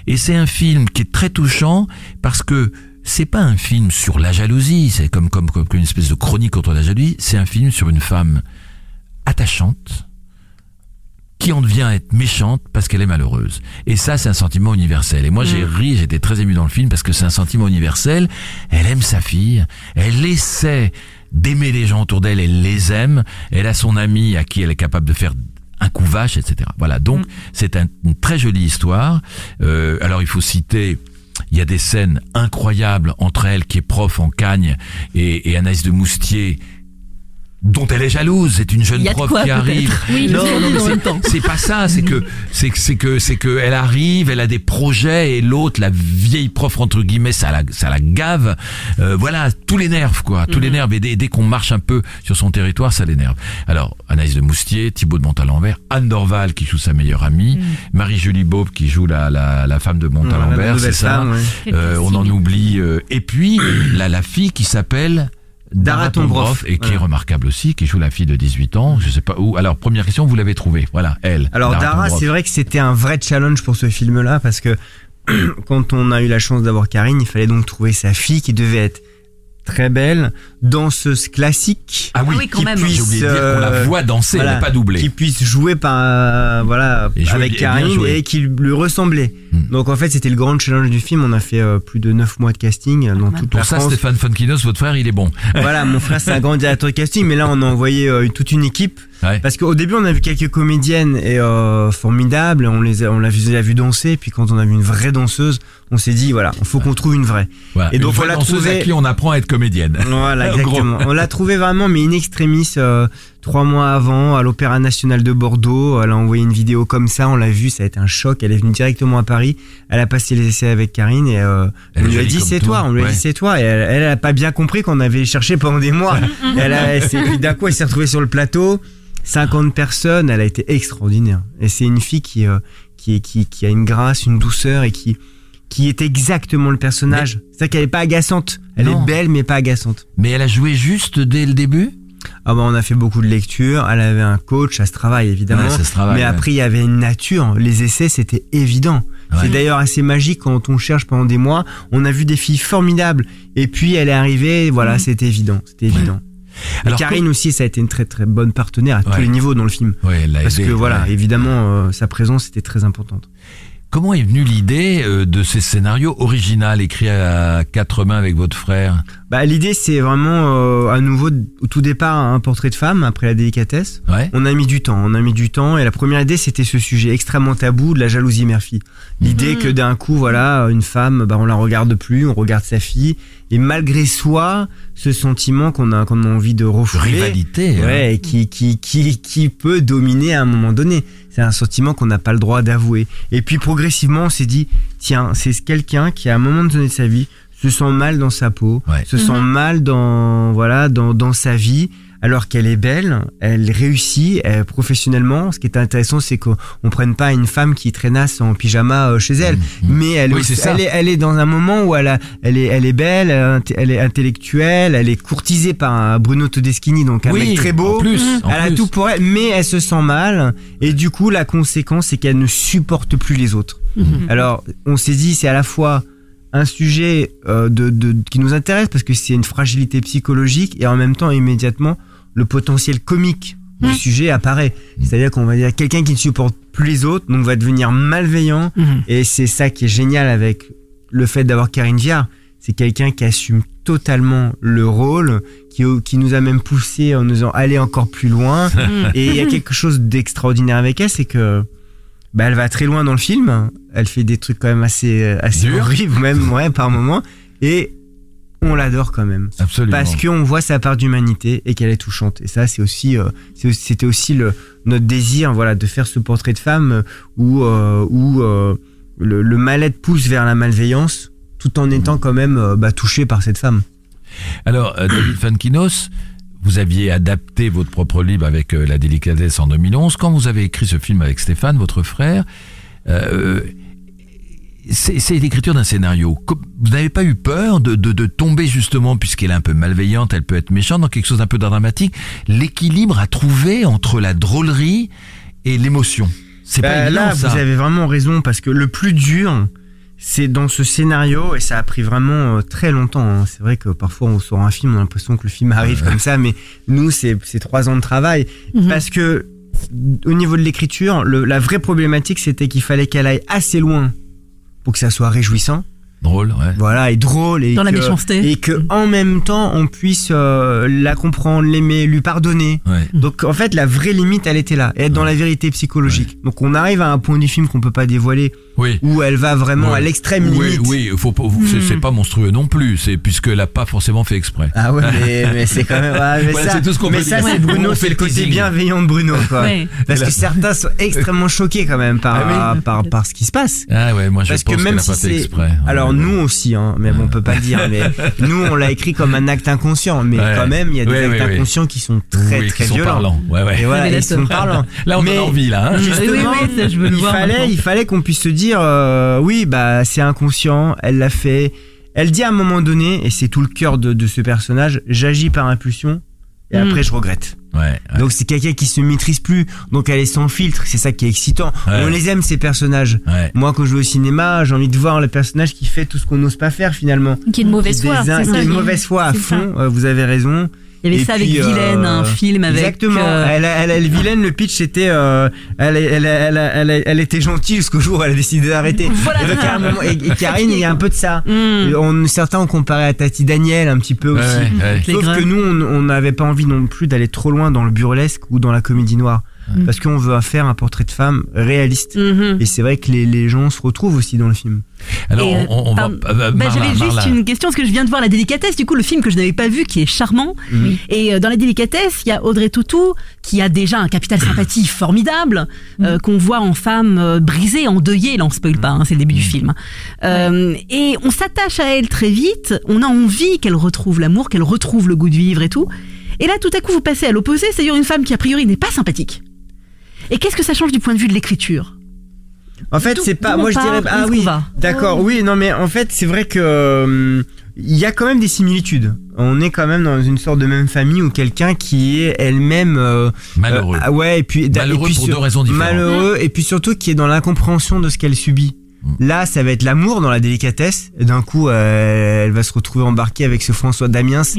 Et c'est un film qui est très touchant parce que c'est pas un film sur la jalousie. C'est comme, comme, comme une espèce de chronique contre la jalousie. C'est un film sur une femme attachante qui en devient à être méchante parce qu'elle est malheureuse. Et ça, c'est un sentiment universel. Et moi, j'ai ri, j'étais très ému dans le film parce que c'est un sentiment universel. Elle aime sa fille, elle essaie d'aimer les gens autour d'elle, elle les aime, elle a son ami à qui elle est capable de faire un coup vache, etc. Voilà, donc c'est un- une très jolie histoire. Euh, alors, il faut citer... Il y a des scènes incroyables entre elle, qui est prof en Cagne, et, et Anaïs de Moustier, dont elle est jalouse. C'est une jeune Il y a de prof quoi, qui arrive. Oui, non, non, c'est- pas ça. C'est que c'est que c'est que c'est que elle arrive, elle a des projets et l'autre, la vieille prof entre guillemets, ça la ça la gave. Euh, voilà, tous les nerfs quoi, tous les nerfs. Et dès, dès qu'on marche un peu sur son territoire, ça l'énerve. Alors Anaïs de Moustier, Thibaut de Montalembert, Anne Dorval qui joue sa meilleure amie, Marie-Julie Beauve qui joue la la, la femme de Montalembert, nouvelle c'est ça. femme, ouais. Quel Euh, on en oublie. euh, et puis la la fille qui s'appelle Dara Tombroff, et qui est remarquable aussi, qui joue la fille de 18 ans, je sais pas où. Alors première question, vous l'avez trouvée, voilà, elle. Alors Dara, c'est vrai que c'était un vrai challenge pour ce film-là parce que quand on a eu la chance d'avoir Karine, il fallait donc trouver sa fille qui devait être très belle, danseuse classique. Ah oui, Ah oui, quand qui même. puisse, J'ai oublié de dire qu'on la euh, voit danser, voilà, elle n'est pas doublée. qui puisse jouer par euh, voilà Et avec Karine et qui lui ressemblait. Hmm. Donc en fait c'était le grand challenge du film. On a fait euh, plus de 9 mois de casting dans toute Pour la ça, France. Stéphane Fonkinos, votre frère, il est bon. Voilà, mon frère c'est un grand directeur de casting, mais là on a envoyé euh, toute une équipe Ouais. parce qu'au début on a vu quelques comédiennes et euh, formidables, on les a, on l'a vu, les a vu danser, puis quand on a vu une vraie danseuse, on s'est dit voilà, il faut qu'on trouve une vraie. Voilà. Et donc, on l'a trouvé- à qui on apprend à être comédienne. Voilà, exactement. On l'a trouvé vraiment, mais in extremis, euh, trois mois avant, à l'Opéra National de Bordeaux. Elle a envoyé une vidéo comme ça, on l'a vu, ça a été un choc. Elle est venue directement à Paris. Elle a passé les essais avec Karine et euh, on lui a dit c'est toi. toi. On lui a dit c'est toi. Et elle, elle a pas bien compris qu'on avait cherché pendant des mois. elle a, d'un coup, elle s'est retrouvée sur le plateau. 50 personnes, elle a été extraordinaire. Et c'est une fille qui, euh, qui, qui, qui a une grâce, une douceur et qui, qui est exactement le personnage. C'est-à-dire qu'elle est pas agaçante. Elle Non. est belle, mais pas agaçante. Mais elle a joué juste dès le début? Ah bah on a fait beaucoup de lectures, elle avait un coach, ça se travaille évidemment. Ouais, ça se travaille, mais ouais. après il y avait une nature, les essais c'était évident. Ouais. C'est d'ailleurs assez magique quand on cherche pendant des mois, on a vu des filles formidables et puis elle est arrivée, voilà, c'était évident, c'était évident. Alors, Karine aussi ça a été une très très bonne partenaire à tous les niveaux dans le film. Ouais, elle l'a Parce aidé, que voilà, évidemment euh, sa présence était très importante. Comment est venue l'idée euh, de ces scénarios originaux écrits à quatre mains avec votre frère? Bah l'idée c'est vraiment euh, à nouveau au tout départ un portrait de femme après la délicatesse. Ouais. On a mis du temps, on a mis du temps, et la première idée c'était ce sujet extrêmement tabou de la jalousie mère-fille. L'idée que d'un coup, voilà, une femme, bah, on la regarde plus, on regarde sa fille, et malgré soi, ce sentiment qu'on a, qu'on a envie de refouler, Rivalité. hein. ouais, qui, qui, qui, qui peut dominer à un moment donné. C'est un sentiment qu'on n'a pas le droit d'avouer. Et puis progressivement, on s'est dit, tiens, c'est quelqu'un qui à un moment donné de sa vie se sent mal dans sa peau, Ouais. se sent mal dans voilà dans, dans sa vie alors qu'elle est belle, elle réussit euh, professionnellement. Ce qui est intéressant, c'est qu'on on prenne pas une femme qui traînasse en pyjama euh, chez elle, mais elle, Oui, aussi- c'est ça. elle, est, elle est dans un moment où elle, a- elle, est, elle est belle, elle, est int- elle est intellectuelle, elle est courtisée par un Bruno Todeschini, donc un Oui, mec très beau. en plus, en elle a plus. tout pour elle, mais elle se sent mal, et du coup, la conséquence, c'est qu'elle ne supporte plus les autres. Alors, on s'est dit, c'est à la fois un sujet euh, de, de- qui nous intéresse parce que c'est une fragilité psychologique et en même temps, immédiatement, le potentiel comique du sujet apparaît. C'est-à-dire qu'on va dire quelqu'un qui ne supporte plus les autres, donc va devenir malveillant. Mhm. Et c'est ça qui est génial avec le fait d'avoir Karine Viard. C'est quelqu'un qui assume totalement le rôle, qui, qui nous a même poussé en nous disant allez encore plus loin. Et il y a quelque chose d'extraordinaire avec elle, c'est que bah, elle va très loin dans le film. Elle fait des trucs quand même assez, euh, assez Dur. horribles, même ouais, par moment. Et on l'adore quand même. Absolument. Parce qu'on voit sa part d'humanité et qu'elle est touchante. Et ça, c'est aussi, euh, c'était aussi le, notre désir, voilà, de faire ce portrait de femme euh, où, euh, où euh, le, le mal-être pousse vers la malveillance, tout en étant quand même bah, touché par cette femme. Alors, David Fankinos, vous aviez adapté votre propre livre avec euh, La délicatesse en 2011. Quand vous avez écrit ce film avec Stéphane, votre frère, euh, c'est c'est l'écriture d'un scénario. Vous n'avez pas eu peur de, de, de tomber justement, puisqu'elle est un peu malveillante, elle peut être méchante, dans quelque chose d'un peu dramatique, l'équilibre à trouver entre la drôlerie et l'émotion? C'est pas Bah, évident, là, ça. vous avez vraiment raison parce que le plus dur, c'est dans ce scénario et ça a pris vraiment euh, très longtemps. hein. C'est vrai que parfois on sort un film, on a l'impression que le film arrive comme ça, mais nous, c'est trois ans de travail parce que au niveau de l'écriture, la vraie problématique, c'était qu'il fallait qu'elle aille assez loin pour que ça soit réjouissant, Drôle, ouais. voilà, et drôle et Dans la que- méchanceté. et que en même temps on puisse euh, la comprendre, l'aimer, lui pardonner. ouais. Donc en fait la vraie limite elle était là, être dans la vérité psychologique. Donc on arrive à un point du film qu'on peut pas dévoiler Oui. où elle va vraiment à l'extrême Oui, limite. oui, faut pas, c'est- c'est pas monstrueux non plus, c'est puisqu'elle a pas forcément fait exprès. Ah ouais mais, mais c'est quand même ouais, mais Voilà, ça, c'est tout ce qu'on mais peut ça dire. c'est. Bruno, c'est le côté bienveillant de Bruno quoi. Ouais. Parce que certains sont extrêmement choqués quand même par Ah oui. par, par ce qui se passe. Ah ouais, moi je Parce pense que même qu'elle a si pas fait c'est exprès. alors Ouais, nous aussi hein, mais bon, on peut pas dire mais nous on l'a écrit comme un acte inconscient mais Ouais. quand même il y a des actes inconscients qui sont très Oui, très violents. parlants. Ouais, ouais. Et voilà, ils sont parlants. Là on a envie là. Hein Justement, Oui, oui, oui, il fallait qu'on puisse se dire, euh, oui, bah c'est inconscient, elle l'a fait. Elle dit à un moment donné, et c'est tout le cœur de, de ce personnage, j'agis par impulsion et après je regrette. Ouais, ouais. Donc c'est quelqu'un qui se maîtrise plus, donc elle est sans filtre, c'est ça qui est excitant. Ouais. On les aime ces personnages. Ouais. Moi quand je vais au cinéma, j'ai envie de voir le personnage qui fait tout ce qu'on n'ose pas faire finalement. Qui est de mauvaise foi. qui est de mauvaise foi à ça. fond, euh, vous avez raison. Il y avait Et ça puis, avec Vilaine, euh, un film avec. Exactement. euh, Elle, elle, elle, Vilaine, le pitch c'était, euh, elle, elle, elle, elle, elle, elle était gentille jusqu'au jour où elle a décidé d'arrêter. Voilà. Et, donc, à un moment- et- et Karine, il y a un peu de ça. hmm. On, certains ont comparé à Tati Daniel un petit peu Ouais, aussi. ouais, Sauf que nous, on n'avait pas envie non plus d'aller trop loin dans le burlesque ou dans la comédie noire. Parce qu'on veut faire un portrait de femme réaliste. Mhm. Et c'est vrai que les, les gens se retrouvent aussi dans le film. Alors, Et, on, on va. pardon. euh, Bah, J'avais juste Marla. une question parce que je viens de voir La Délicatesse, du coup le film que je n'avais pas vu qui est charmant. Et euh, dans La Délicatesse, il y a Audrey Tautou qui a déjà un capital sympathie formidable euh, qu'on voit en femme euh, brisée, endeuillée. Là on spoil pas, hein, c'est le début du film. Euh, Et on s'attache à elle très vite. On a envie qu'elle retrouve l'amour, qu'elle retrouve le goût de vivre et tout. Et là tout à coup vous passez à l'opposé, c'est-à-dire une femme qui a priori n'est pas sympathique. Et qu'est-ce que ça change du point de vue de l'écriture? En fait, c'est pas. Moi, je dirais. Ah oui. D'accord. Oui. Non, mais en fait, c'est vrai que euh, il y a quand même des similitudes. On est quand même dans une sorte de même famille où quelqu'un qui est elle-même euh, Malheureux. euh, ah ouais, et puis Malheureux et puis pour sur- deux raisons différentes. Malheureux et puis surtout qui est dans l'incompréhension de ce qu'elle subit. Mm. Là, ça va être l'amour dans la délicatesse. Et d'un coup, euh, elle va se retrouver embarquée avec ce François Damiens, ce.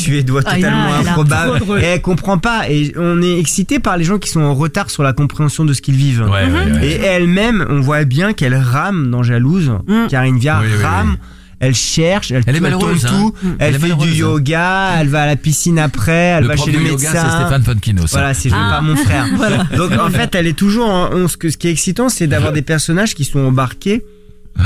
Suédois Ah, totalement improbable. Et elle comprend pas. Et on est excité par les gens qui sont en retard sur la compréhension de ce qu'ils vivent. Ouais, ouais, ouais. Et elle-même, on voit bien qu'elle rame dans Jalouse. Mm. Karine Viard Oui, oui, rame. oui. Elle cherche, elle, Elle est malheureuse, tout, hein. elle, Elle est fait du hein. yoga, elle va à la piscine après, elle le va chez le yoga, médecin. c'est Stéphane Fonkino. ça. Voilà, c'est veux Ah. pas mon frère. Voilà. Donc en fait, elle est toujours. en- on- ce, que, ce qui est excitant, c'est d'avoir des personnages qui sont embarqués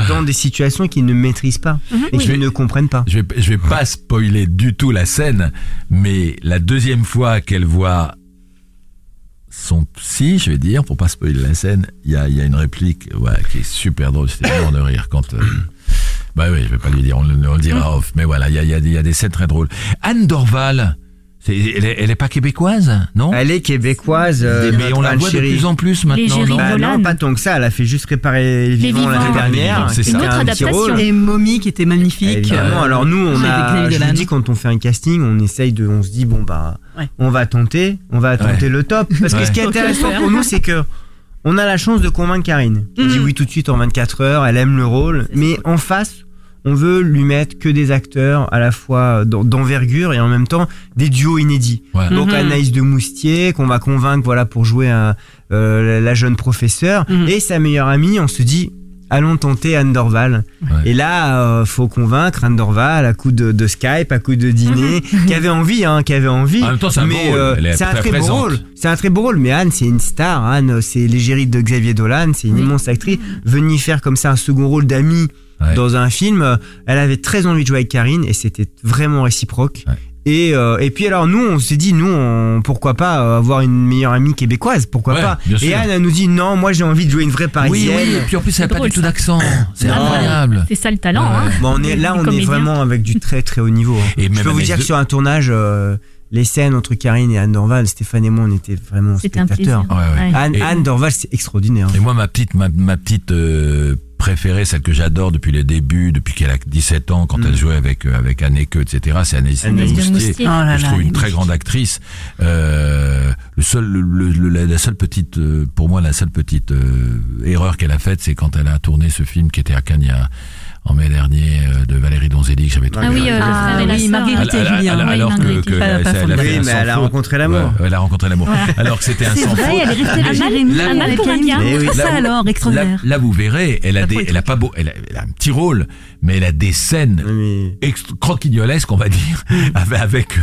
dans des situations qu'ils ne maîtrisent pas et qu'ils ne comprennent pas. Je vais, je vais pas spoiler du tout la scène, mais la deuxième fois qu'elle voit son psy, je vais dire, pour pas spoiler la scène, il y a, il y a une réplique ouais, qui est super drôle, c'était vraiment de rire quand... euh, bah oui, je vais pas lui dire, on, le- on le dira off, mais voilà, il y a, il y, a, il y a des scènes très drôles. Anne Dorval, elle, est, elle est pas québécoise, non? Elle est québécoise, euh, Mais on la voit de plus en plus maintenant, non? Bah non, pas tant que ça. Elle a fait juste réparer les vivants, l'année dernière. C'est Une autre un petit adaptation. rôle. Et Mommy qui était magnifique. Évidemment. Euh, Alors nous, on a, je vous dis, quand on fait un casting, on essaye de, on se dit bon bah, Ouais. on va tenter, on va tenter Ouais. le top. Parce que ce qui est intéressant pour nous, c'est que on a la chance de convaincre Karine. Elle dit Mhm. oui tout de suite en 24 heures, elle aime le rôle, mais en face. On veut lui mettre que des acteurs à la fois d'en- d'envergure et en même temps des duos inédits. Ouais. Donc Mhm. Anaïs de Moustier qu'on va convaincre voilà pour jouer un, euh, la jeune professeure Mhm. et sa meilleure amie. On se dit allons tenter Anne Dorval. Ouais. Et là euh, faut convaincre Anne Dorval à coup de, de Skype, à coup de dîner, qui avait envie, hein, qui avait envie. En même temps, c'est un très beau rôle. C'est un très beau rôle. Mais Anne c'est une star. Anne c'est l'égérie de Xavier Dolan. C'est une immense actrice. Venir faire comme ça un second rôle d'amie Ouais. dans un film. euh, Elle avait très envie de jouer avec Karine et c'était vraiment réciproque. Ouais. Et, euh, et puis alors nous on s'est dit nous on- pourquoi pas euh, avoir une meilleure amie québécoise pourquoi Ouais, pas et. Anne elle nous dit non moi j'ai envie de jouer une vraie parisienne oui, et puis en plus, elle n'a pas du tout d'accent. C'est Non. incroyable. C'est ça le talent. Ouais. hein. bon on est là on est vraiment avec du très très haut niveau hein. Et je même peux vous dire que sur un tournage euh, les scènes entre Karine et Anne Dorval Stéphane et moi on était vraiment C'était un spectateurs Ouais, ouais. Ouais. Anne, Et- Anne Dorval c'est extraordinaire Et moi, ma petite, ma, ma petite euh, préférée, celle que j'adore depuis les débuts, depuis qu'elle a 17 ans, quand Mm. elle jouait avec euh, avec Anneke, etc. C'est Moustier. Moustier. Oh là que je là, trouve une très grande actrice. Euh, le seul, le, le- la, la seule petite, euh, pour moi, la seule petite euh, erreur qu'elle a faite, c'est quand elle a tourné ce film qui était à Cannes il y a- en mai dernier euh, de Valérie Donzelli que j'avais trouvé. Ah oui, euh, Ah oui. Marguerite et Alors- Julien. alors- Oui, que, que pas- elle- pas elle a fait Oui, mais elle a rencontré l'amour. Ouais, elle a rencontré l'amour. Alors que c'était un sans vrai, faute. elle est restée avec Un mal- Jérémy. un mal avec pour un bien. Ça alors, extraordinaire. là, vous verrez, elle a des, elle a pas beau, elle a, elle a un petit rôle, mais elle a des scènes croquignolesques, on va dire, avec avec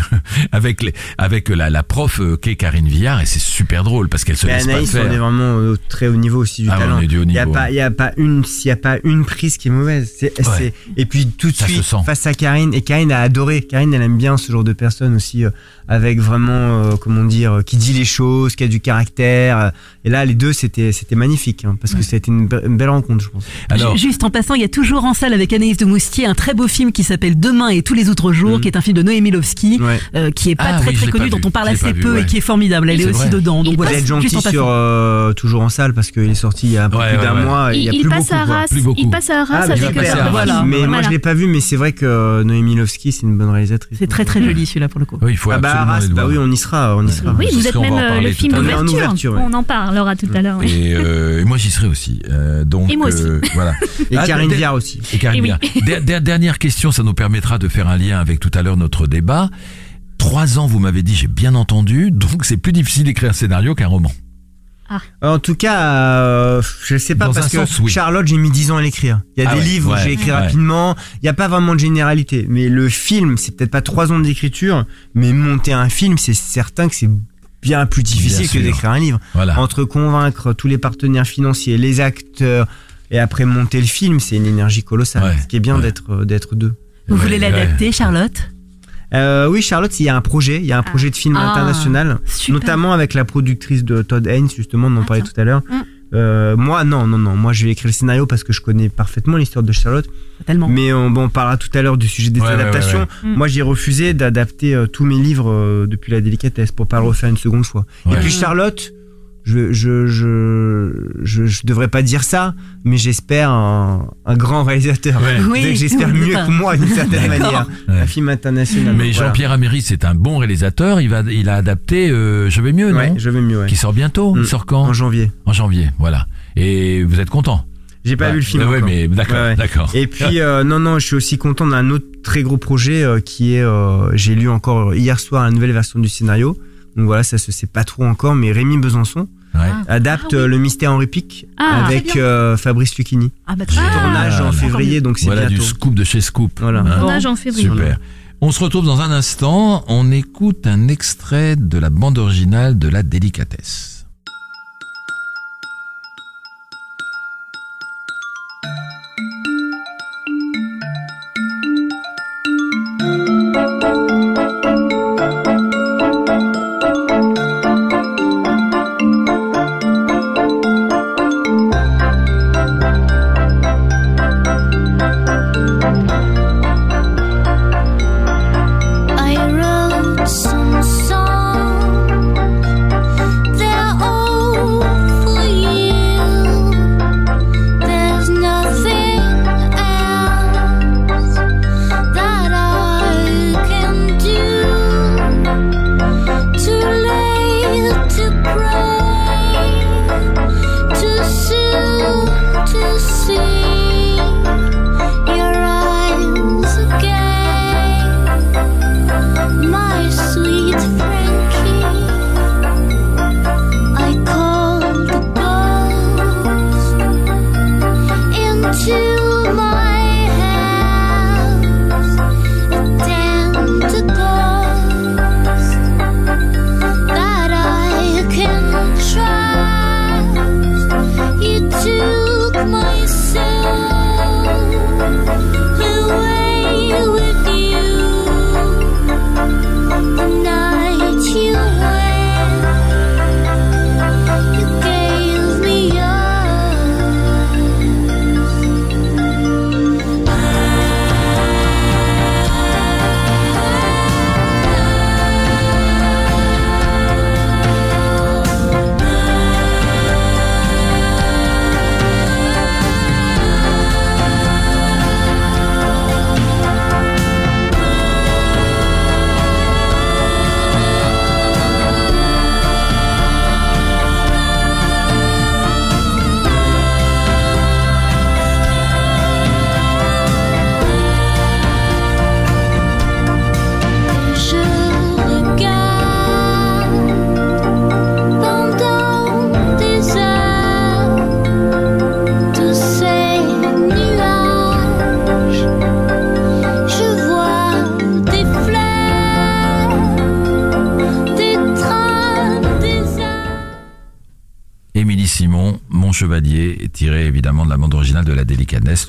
avec, les, avec la, la prof euh, qu'est Karine Villard, et c'est super drôle parce qu'elle se laisse Anaïs, pas on est faire. vraiment au très haut niveau aussi du Ah talent. on est du haut Il y a pas, hein. il y a pas une, s'il y a pas une prise qui est mauvaise. C'est, Ouais. et puis tout de Ça suite face à Karine et Karine a adoré. Karine, elle aime bien ce genre de personne aussi, euh, avec vraiment, euh, comment dire, euh, qui dit les choses, qui a du caractère. Et là, les deux, c'était, c'était magnifique, hein, parce que ça a été une, be- une belle rencontre, je pense. Alors, Ju- Juste en passant, il y a toujours en salle avec Anaïs de Moustier un très beau film qui s'appelle Demain et tous les autres jours, Mhm. qui est un film de Noémie Lovski, Ouais. euh, qui est pas Ah très oui, très connu, dont on parle assez vu, peu ouais. et qui est formidable. Elle est, aussi vrai. dedans. Donc Il voilà, gentil sur euh, toujours en salle parce qu'il est sorti il y a un peu Ouais, plus d'un mois. Il, y a Il, plus passe beaucoup, à. Arras. Beaucoup. Il passe à Arras Ah, avec Voilà. Voilà. Mais moi je l'ai pas vu, mais c'est vrai que euh, Noémie Lovski c'est une bonne réalisatrice. C'est très très joli celui-là pour le coup. Oui, il faut Ah bah Arras, bah oui, on y sera, on y sera. Oui, vous êtes même en euh, le film d'ouverture. On en parlera tout à l'heure. Et, euh, et moi j'y serai aussi. Euh, donc Et moi aussi. euh, voilà. Et Ah, Karine Viard aussi. Et Karine. Viard. Der- der- dernière question, ça nous permettra de faire un lien avec tout à l'heure notre débat. Trois ans, vous m'avez dit, j'ai bien entendu, donc c'est plus difficile d'écrire un scénario qu'un roman. En tout cas, euh, je sais pas Dans parce que sens, oui. Charlotte, j'ai mis 10 ans à l'écrire. Il y a Ah des ouais, livres ouais, où j'ai écrit ouais. rapidement. Il y a pas vraiment de généralité, mais le film, c'est peut-être pas 3 ans d'écriture, mais monter un film, c'est certain que c'est bien plus difficile Bien que d'écrire un livre. Voilà. Entre convaincre tous les partenaires financiers, les acteurs et après monter le film, c'est une énergie colossale. Ouais, Ce qui est bien ouais. d'être d'être deux. Vous Ouais, voulez ouais. l'adapter, Charlotte? Euh, oui, Charlotte, il y a un projet, il y a un projet de film Ah, international, super. notamment avec la productrice de Todd Haynes, justement, on en Ah, parlait tout à l'heure. Mm. Euh, moi, non, non, non. Moi, je vais écrire le scénario parce que je connais parfaitement l'histoire de Charlotte. Tellement. Mais on, bon, on parlera tout à l'heure du sujet des Ouais, adaptations. ouais, ouais. Mm. Moi, j'ai refusé d'adapter euh, tous mes livres euh, depuis la délicatesse pour pas le refaire une seconde fois. Ouais. Et puis Charlotte, je, je, je, je, je devrais pas dire ça, mais j'espère un, un grand réalisateur. Ouais. Oui, J'espère oui, mieux que moi d'une certaine manière. Ouais. Un film international. Mais voilà. Jean-Pierre Améry, c'est un bon réalisateur. Il va, il a adapté euh, Je vais mieux, non Ouais, je vais mieux, ouais. Qui sort bientôt. Il Mm. sort quand En janvier. En janvier, voilà. Et vous êtes content J'ai pas Ouais. vu le film. Ouais, mais d'accord, Ouais, ouais. d'accord. Et puis euh, non non, je suis aussi content d'un autre très gros projet euh, qui est euh, j'ai lu encore hier soir la nouvelle version du scénario. Donc voilà, ça se sait pas trop encore mais Rémi Besançon Ouais. adapte Ah oui. le mystère Henri Pic Ah, avec euh, Fabrice Lucchini. Ah bah très bien. Tournage en Ah, février donc c'est Voilà bientôt. du scoop de chez Scoop. Voilà. Hein Tournage en février. Super. On se retrouve dans un instant. On écoute un extrait de la bande originale de La Délicatesse.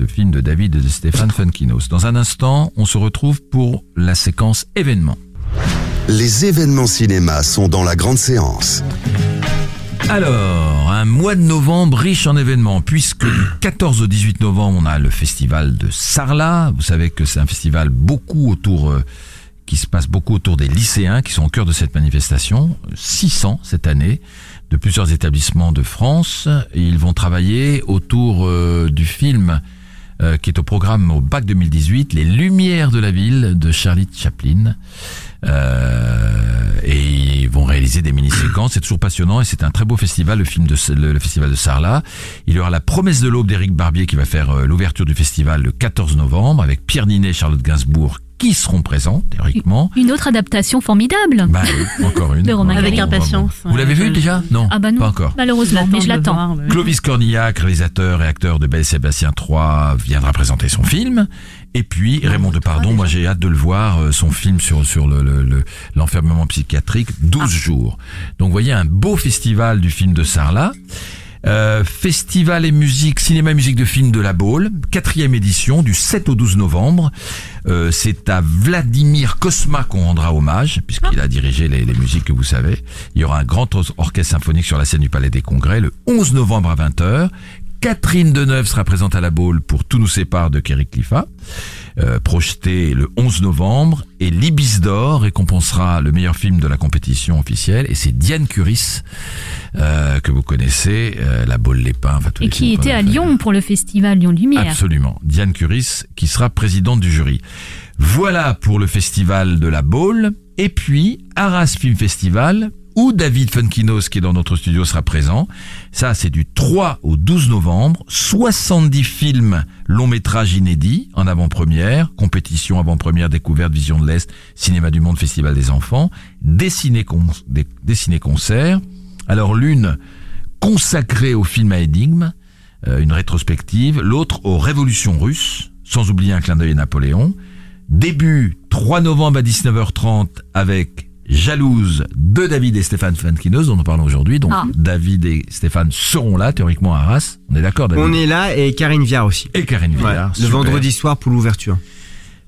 Le film de David et de Stéphane Funkinos. Dans un instant, on se retrouve pour la séquence événements. Les événements cinéma sont dans la grande séance. Alors, un mois de novembre riche en événements, puisque du 14 au 18 novembre, on a le festival de Sarlat. Vous savez que c'est un festival beaucoup autour, euh, qui se passe beaucoup autour des lycéens qui sont au cœur de cette manifestation. 600 cette année, de plusieurs établissements de France. Ils vont travailler autour euh, du film euh, qui est au programme au bac 2018, Les Lumières de la ville de Charlie Chaplin. Euh, et ils vont réaliser des mini-séquences. C'est toujours passionnant et c'est un très beau festival, le film de le, le festival de Sarlat. Il y aura la promesse de l'aube d'Éric Barbier qui va faire euh, l'ouverture du festival le 14 novembre avec Pierre Ninet et Charlotte Gainsbourg qui seront présents théoriquement. Une autre adaptation formidable. Bah oui, encore une. De Romain Avec impatience. Vous l'avez vu déjà? Non. Ah bah non, Pas encore. malheureusement, mais je l'attends. Clovis Cornillac, réalisateur et acteur de Belle Sébastien 3, viendra présenter son film. Et puis Raymond Depardon, moi j'ai hâte de le voir, euh, son film sur sur le le- le- l'enfermement psychiatrique, 12 jours. Donc vous voyez un beau festival du film de Sarlat. Euh, festival et musique, cinéma et musique de film de la Baule, quatrième édition du 7 au 12 novembre. Euh, c'est à Vladimir Kosma qu'on rendra hommage, puisqu'il a dirigé les, les musiques que vous savez. Il y aura un grand or- orchestre symphonique sur la scène du Palais des Congrès le 11 novembre à 20h. Catherine Deneuve sera présente à la Baule pour Tout nous sépare de Kerry Cliffa, euh, projeté le 11 novembre. Et l'Ibis d'Or récompensera le meilleur film de la compétition officielle. Et c'est Diane Curis, euh, que vous connaissez, euh, la Baule les Pins. Enfin, Et qui était à. Lyon pour le festival Lyon Lumière. Absolument. Diane Curis, qui sera présidente du jury. Voilà pour le festival de la Baule. Et puis, Arras Film Festival, où David Funkinos, qui est dans notre studio, sera présent. Ça, c'est du 3 au 12 novembre. 70 films long métrages inédits en avant-première, compétition avant-première, découverte, vision de l'Est, cinéma du monde, festival des enfants, des ciné-con- des- des ciné-concerts. Alors, l'une consacrée au film à énigmes, euh, une rétrospective, l'autre aux révolutions russes, sans oublier un clin d'œil à Napoléon. Début 3 novembre à 19h30 avec Jalouse de David et Stéphane Fankinos dont nous parlons aujourd'hui. Donc Ah. David et Stéphane seront là théoriquement à Arras. On est d'accord David On est là et Karine Viard aussi. Et Karine Ouais, Villard. le vendredi soir pour l'ouverture.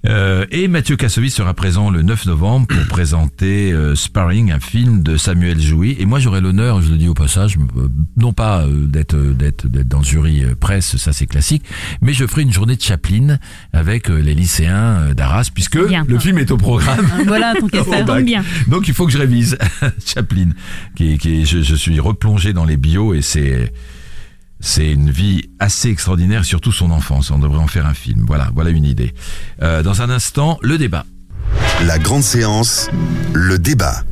Euh, et Mathieu Kassovitz sera présent le 9 novembre pour présenter euh, Sparring, un film de Samuel Jouy. Et moi, j'aurai l'honneur, je le dis au passage, euh, non pas d'être d'être d'être dans le jury presse, ça c'est classique, mais je ferai une journée de Chaplin avec les lycéens d'Arras, puisque Bien. le film est au programme. Voilà, Au faire. bac. Tombe bien. Donc il faut que je révise Chaplin, qui, est- qui je, je suis replongé dans les bios et c'est c'est une vie assez extraordinaire, surtout son enfance. On devrait en faire un film. Voilà, voilà une idée. Euh, dans un instant, le débat. La grande séance, le débat.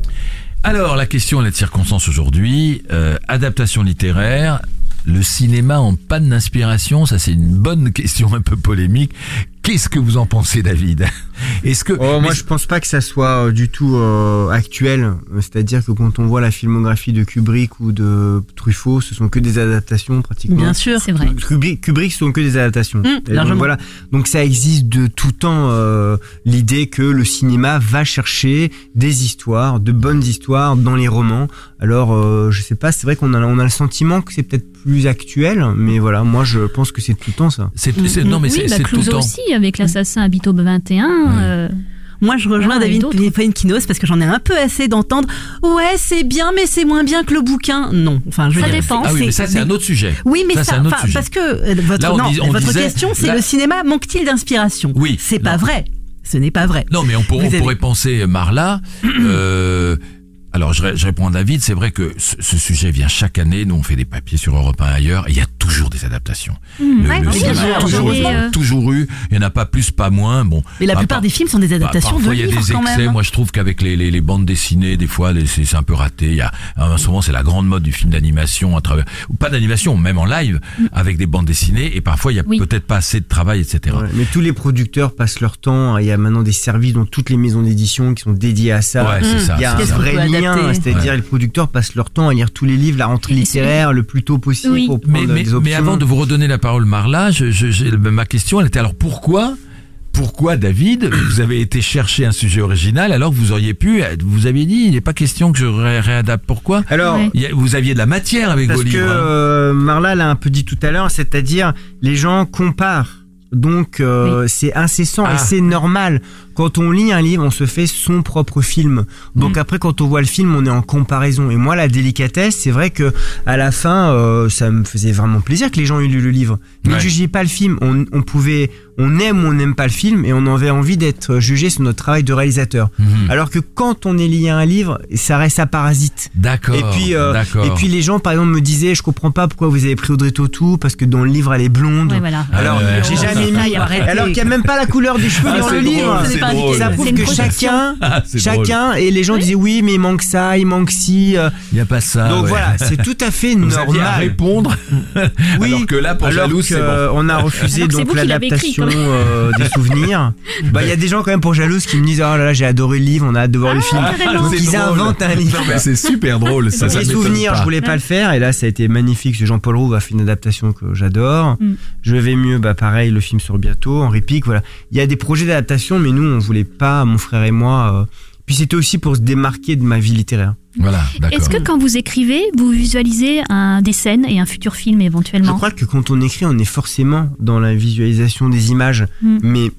Alors la question elle est de circonstance aujourd'hui. Euh, adaptation littéraire. Le cinéma en panne d'inspiration, ça c'est une bonne question un peu polémique. Qu'est-ce que vous en pensez, David? Est-ce que Oh, moi, je pense pas que ça soit euh, du tout euh, actuel. Euh, C'est-à-dire que quand on voit la filmographie de Kubrick ou de Truffaut, ce sont que des adaptations pratiquement. Bien sûr. C'est vrai. Kubrick, Kubrick, ce sont que des adaptations. Mmh, donc, voilà. Donc ça existe de tout temps euh, l'idée que le cinéma va chercher des histoires, de bonnes histoires dans les romans. Alors euh, je sais pas, c'est vrai qu'on a on a le sentiment que c'est peut-être plus actuel, mais voilà, moi je pense que c'est tout le temps ça. c'est, c'est- non mais oui, c'est, bah, c'est tout le temps. aussi, avec l'assassin à Bitobe 21. euh, Moi, je rejoins David. Kinos parce que j'en ai un peu assez d'entendre. Ouais, c'est bien, mais c'est moins bien que le bouquin. Non. Enfin, je veux Ça dire, dépend. Ah oui, mais ça c'est un autre sujet. Oui, mais Ça, ça, c'est un autre sujet. parce que euh, votre, Là, on non, dis- on votre disait- question, c'est là- le cinéma manque-t-il d'inspiration? Oui, C'est pas vrai. Ce n'est pas vrai. Non, mais on, pour- Vous on avez- pourrait penser euh, Marla. euh, alors, je, ré- je réponds à David. C'est vrai que ce, ce sujet vient chaque année. Nous, on fait des papiers sur Europe 1 ailleurs. et Il y a toujours des adaptations. Le, Ouais, le cinéma a toujours, euh, toujours eu. Il n'y en a pas plus, pas moins. Bon. Mais la Bah, plupart par- des films sont des bah, adaptations de parfois, il y a des quand excès. même. Moi, je trouve qu'avec les, les, les bandes dessinées, des fois, les- c'est c'est un peu raté. Il y a, en ce moment, c'est la grande mode du film d'animation à travers, ou pas d'animation, même en live, avec des bandes dessinées. Et parfois, il y a Oui. peut-être pas assez de travail, etc. Ouais, mais tous les producteurs passent leur temps. Il y a maintenant des services dans toutes les maisons d'édition qui sont dédiés à ça. Ouais, c'est Mmh. ça. Il y a c'est un vrai lien, c'est-à-dire les producteurs passent leur temps à lire tous les livres, la rentrée littéraire le plus tôt possible pour prendre mais, des options. mais avant de vous redonner la parole, Marla, je, je- j'ai- ma question, elle était alors pourquoi pourquoi David, vous avez été chercher un sujet original alors que vous auriez pu, vous aviez dit, il n'est pas question que je ré- réadapte. Pourquoi? Alors, Ouais. Vous aviez de la matière avec parce vos que livres. hein. euh, Marla l'a un peu dit tout à l'heure, c'est-à-dire les gens comparent. Donc euh, c'est incessant Ah. et c'est normal. Quand on lit un livre, on se fait son propre film. Donc Mm. après, quand on voit le film, on est en comparaison. Et moi, la délicatesse, c'est vrai que à la fin, euh, ça me faisait vraiment plaisir que les gens aient lu le livre. Ne Ouais. jugiez pas le film. On, on pouvait, on aime ou on n'aime pas le film, et on avait envie d'être jugé sur notre travail de réalisateur. Mhm. Alors que quand on est lié à un livre, ça reste à parasite. D'accord. Et puis, euh, et puis les gens, par exemple, me disaient, je comprends pas pourquoi vous avez pris Audrey Tautou parce que dans le livre elle est blonde. Ouais, voilà. Alors, ouais, j'ai ouais, jamais arrêtez. Alors qu'il n'y a même pas la couleur des cheveux Ah, dans le drôle, livre. Pas drôle. Ça prouve que chacun, Ah, chacun, et les gens disaient oui, mais il manque ça, il manque ci. euh. Il n'y a pas ça. Donc ouais. voilà, c'est tout à fait Vous aviez à normal. répondre. Oui, alors que là, pour alors jaloux, c'est bon. euh, on a refusé donc l'adaptation euh, des souvenirs. Bah il y a des gens quand même pour jalouse qui me disent oh là là j'ai adoré le livre, on a hâte de voir le film. Donc C'est ils inventent un livre. C'est super drôle. Ça, les souvenirs, je voulais pas le faire et là ça a été magnifique. Jean-Paul Rouve a fait une adaptation que j'adore. Mm. Je vais mieux, bah pareil, le film sort bientôt. Henri Pic, voilà. Il y a des projets d'adaptation, mais nous on voulait pas, mon frère et moi. euh, Puis c'était aussi pour se démarquer de ma vie littéraire. Voilà, d'accord. Est-ce que quand vous écrivez, vous visualisez un, des scènes et un futur film Je éventuellement crois que quand on écrit, on est forcément dans la visualisation des images, Mm. mais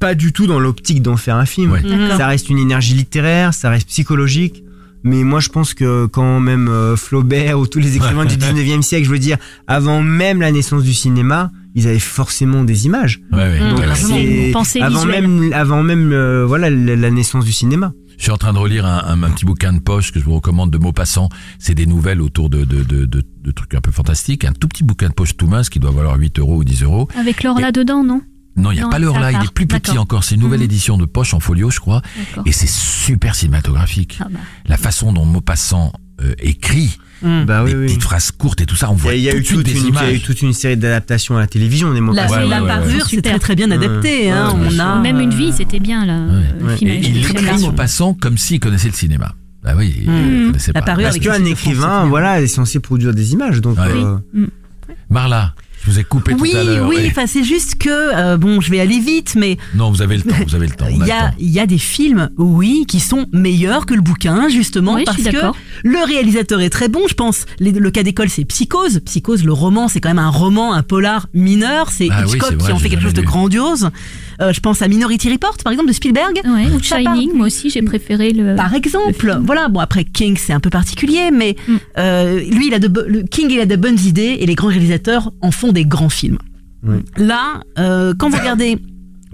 pas du tout dans l'optique d'en faire un film. Ouais. Ça reste une énergie littéraire, ça reste psychologique. Mais moi, je pense que quand même euh, Flaubert ou tous les écrivains du 19e siècle, je veux dire, avant même la naissance du cinéma, ils avaient forcément des images. Ouais, ouais, Mm. C'est Une pensée avant visuelle. même, avant même, euh, voilà, la, la naissance du cinéma. Je suis en train de relire un, un- un petit bouquin de poche que je vous recommande de Maupassant. C'est des nouvelles autour de, de, de, de, de trucs un peu fantastiques. Un tout petit bouquin de poche tout mince qui doit valoir 8 euros ou 10 euros. Avec l'or là-dedans, non? Non, il n'y a Non, pas l'heure là, il est plus petit encore. C'est une nouvelle Mhm. édition de poche en folio, je crois. D'accord. Et c'est super cinématographique. Ah bah. La façon dont Maupassant euh, écrit, Mm. Bah oui, des oui. petites phrases courtes et tout ça, on Il y voit a, il y a tout eu toute des une, il y a eu images. toute une série d'adaptations à la télévision des mots La, Ouais, ouais, la ouais, parure, ouais. c'est très très bien adapté. Ouais, hein, ouais, on a, Même une vie, c'était bien là. Le film Et il écrit Larson. Maupassant comme s'il connaissait le cinéma. Ah oui, il connaissait La pas. parure Parce avec qu'un écrivain, voilà, est censé produire des images. Donc, Ouais. euh, Marla, je vous ai coupé Oui, tout à l'heure. oui, Ouais. enfin c'est juste que euh, bon, je vais aller vite, mais Non, vous avez le temps, vous avez le temps. il a y a, temps. il y a des films, oui, qui sont meilleurs que le bouquin, justement, Oui, parce que d'accord. le réalisateur est très bon, je pense. Les- le cas d'école, c'est Psychose. Psychose, le roman, c'est quand même un roman, un polar mineur. C'est Ah oui, Hitchcock vrai, qui en fait quelque chose de grandiose. Euh, je pense à Minority Report, par exemple, de Spielberg. Ouais, ou Shining, part- moi aussi j'ai préféré le. Par exemple, voilà. Bon après King c'est un peu particulier, mais Mm. euh, lui il a de le King il a de bonnes idées et les grands réalisateurs en font des grands films. Oui. Là, euh, quand vous regardez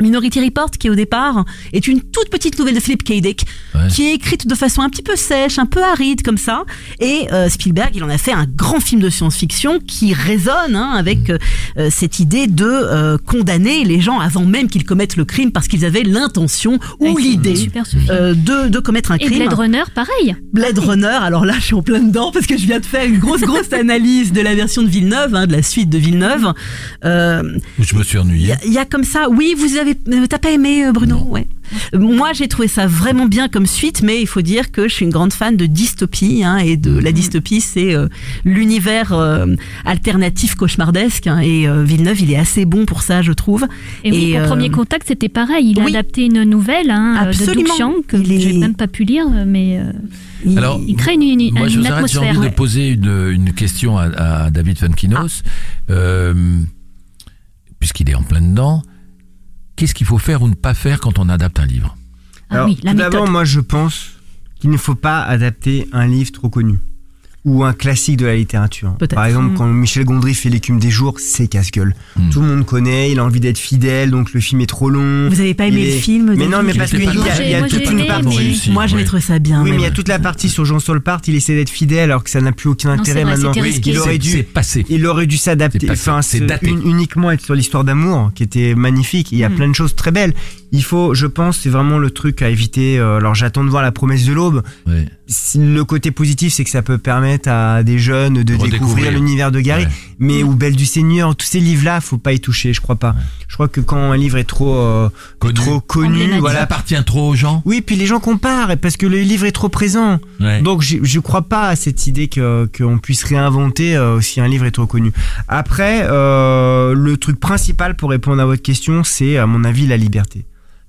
Minority Report, qui au départ est une toute petite nouvelle de Philip K. Dick, Ouais. qui est écrite de façon un petit peu sèche, un peu aride comme ça. Et euh, Spielberg, il en a fait un grand film de science-fiction qui résonne hein, avec euh, euh, cette idée de euh, condamner les gens avant même qu'ils commettent le crime parce qu'ils avaient l'intention ou c'est l'idée euh, de, de commettre un Et crime. Blade Runner, pareil. Blade Runner, alors là je suis en plein dedans parce que je viens de faire une grosse grosse analyse de la version de Villeneuve, hein, de la suite de Villeneuve. Euh, Je me suis Il y, ennuyé. il y a comme ça, oui, vous avez, euh, t'as pas aimé euh, Bruno, ouais. Moi j'ai trouvé ça vraiment bien comme suite, mais il faut dire que je suis une grande fan de dystopie hein, et de la dystopie, c'est euh, l'univers euh, alternatif cauchemardesque hein, et euh, Villeneuve il est assez bon pour ça je trouve. Et, oui, Et, euh, Premier Contact, c'était pareil. Il a oui. adapté une nouvelle hein, de Chiang, que je est- même pas pu lire, mais euh, Il- Alors, il crée une, une, Moi, je une vous arrête, j'ai atmosphère. envie de poser une, une question à, à David Funkinos, euh, puisqu'il est en plein dedans. Qu'est-ce qu'il faut faire ou ne pas faire quand on adapte un livre? Ah Alors, oui, la tout d'abord, méthode. moi, je pense qu'il ne faut pas adapter un livre trop connu ou un classique de la littérature. Par exemple, Mm. quand Michel Gondry fait L'écume des jours, c'est casse-gueule. Mm. Tout le monde connaît, il a envie d'être fidèle, donc le film est trop long. Vous avez pas aimé le film Mais non, mais Il parce qu'il pas y a, y a Moi, toute une partie. mais- Moi j'avais Ouais. trouvé ça bien. Oui, mais il y a toute la partie sur Jean Solpart, il essaie d'être fidèle alors que ça n'a plus aucun Non, intérêt vrai, maintenant. Il aurait dû passé. il aurait dû s'adapter, enfin, un- uniquement être sur l'histoire d'amour, qui était magnifique. Il y a Mm. plein de choses très belles. Il faut, je pense, c'est vraiment le truc à éviter. Euh, Alors, j'attends de voir la promesse de l'aube. Ouais. Le côté positif, c'est que ça peut permettre à des jeunes de redécouvrir. découvrir l'univers de Gary. Ouais. Mais ou Belle du Seigneur, tous ces livres-là, faut pas y toucher. Je crois pas. Je crois que quand un livre est trop, euh, Connu. trop connu, voilà. appartient trop aux gens. Oui, puis les gens comparent parce que le livre est trop présent. Ouais. Donc je, je crois pas à cette idée que qu'on puisse réinventer euh, si un livre est trop connu. Après, euh, le truc principal pour répondre à votre question, c'est à mon avis la liberté.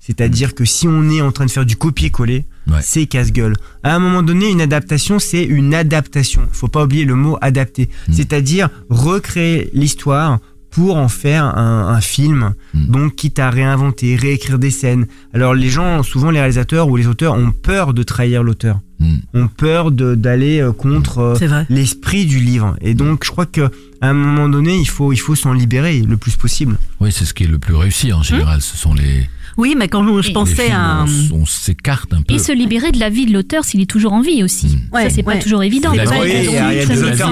C'est-à-dire que si on est en train de faire du copier-coller, Ouais. c'est casse-gueule. À un moment donné, une adaptation, c'est une adaptation. Faut pas oublier le mot adapter. Mm. C'est-à-dire recréer l'histoire pour en faire un, un film. Mm. Donc, quitte à réinventer, réécrire des scènes. Alors, les gens, souvent les réalisateurs ou les auteurs ont peur de trahir l'auteur. Hmm. ont peur de- d'aller euh, contre euh, l'esprit du livre. Et donc, je crois que à un moment donné, il faut, il faut s'en libérer le plus possible. Oui, c'est ce qui est le plus réussi en général. Ce sont les, Oui, mais quand je pensais films à... on, s'écarte un peu. Et se libérer de la vie de l'auteur s'il est toujours en vie aussi. Ouais, ça, c'est pas toujours évident. De la Pas vie, Oui, il y a- des de la c'est vie auteurs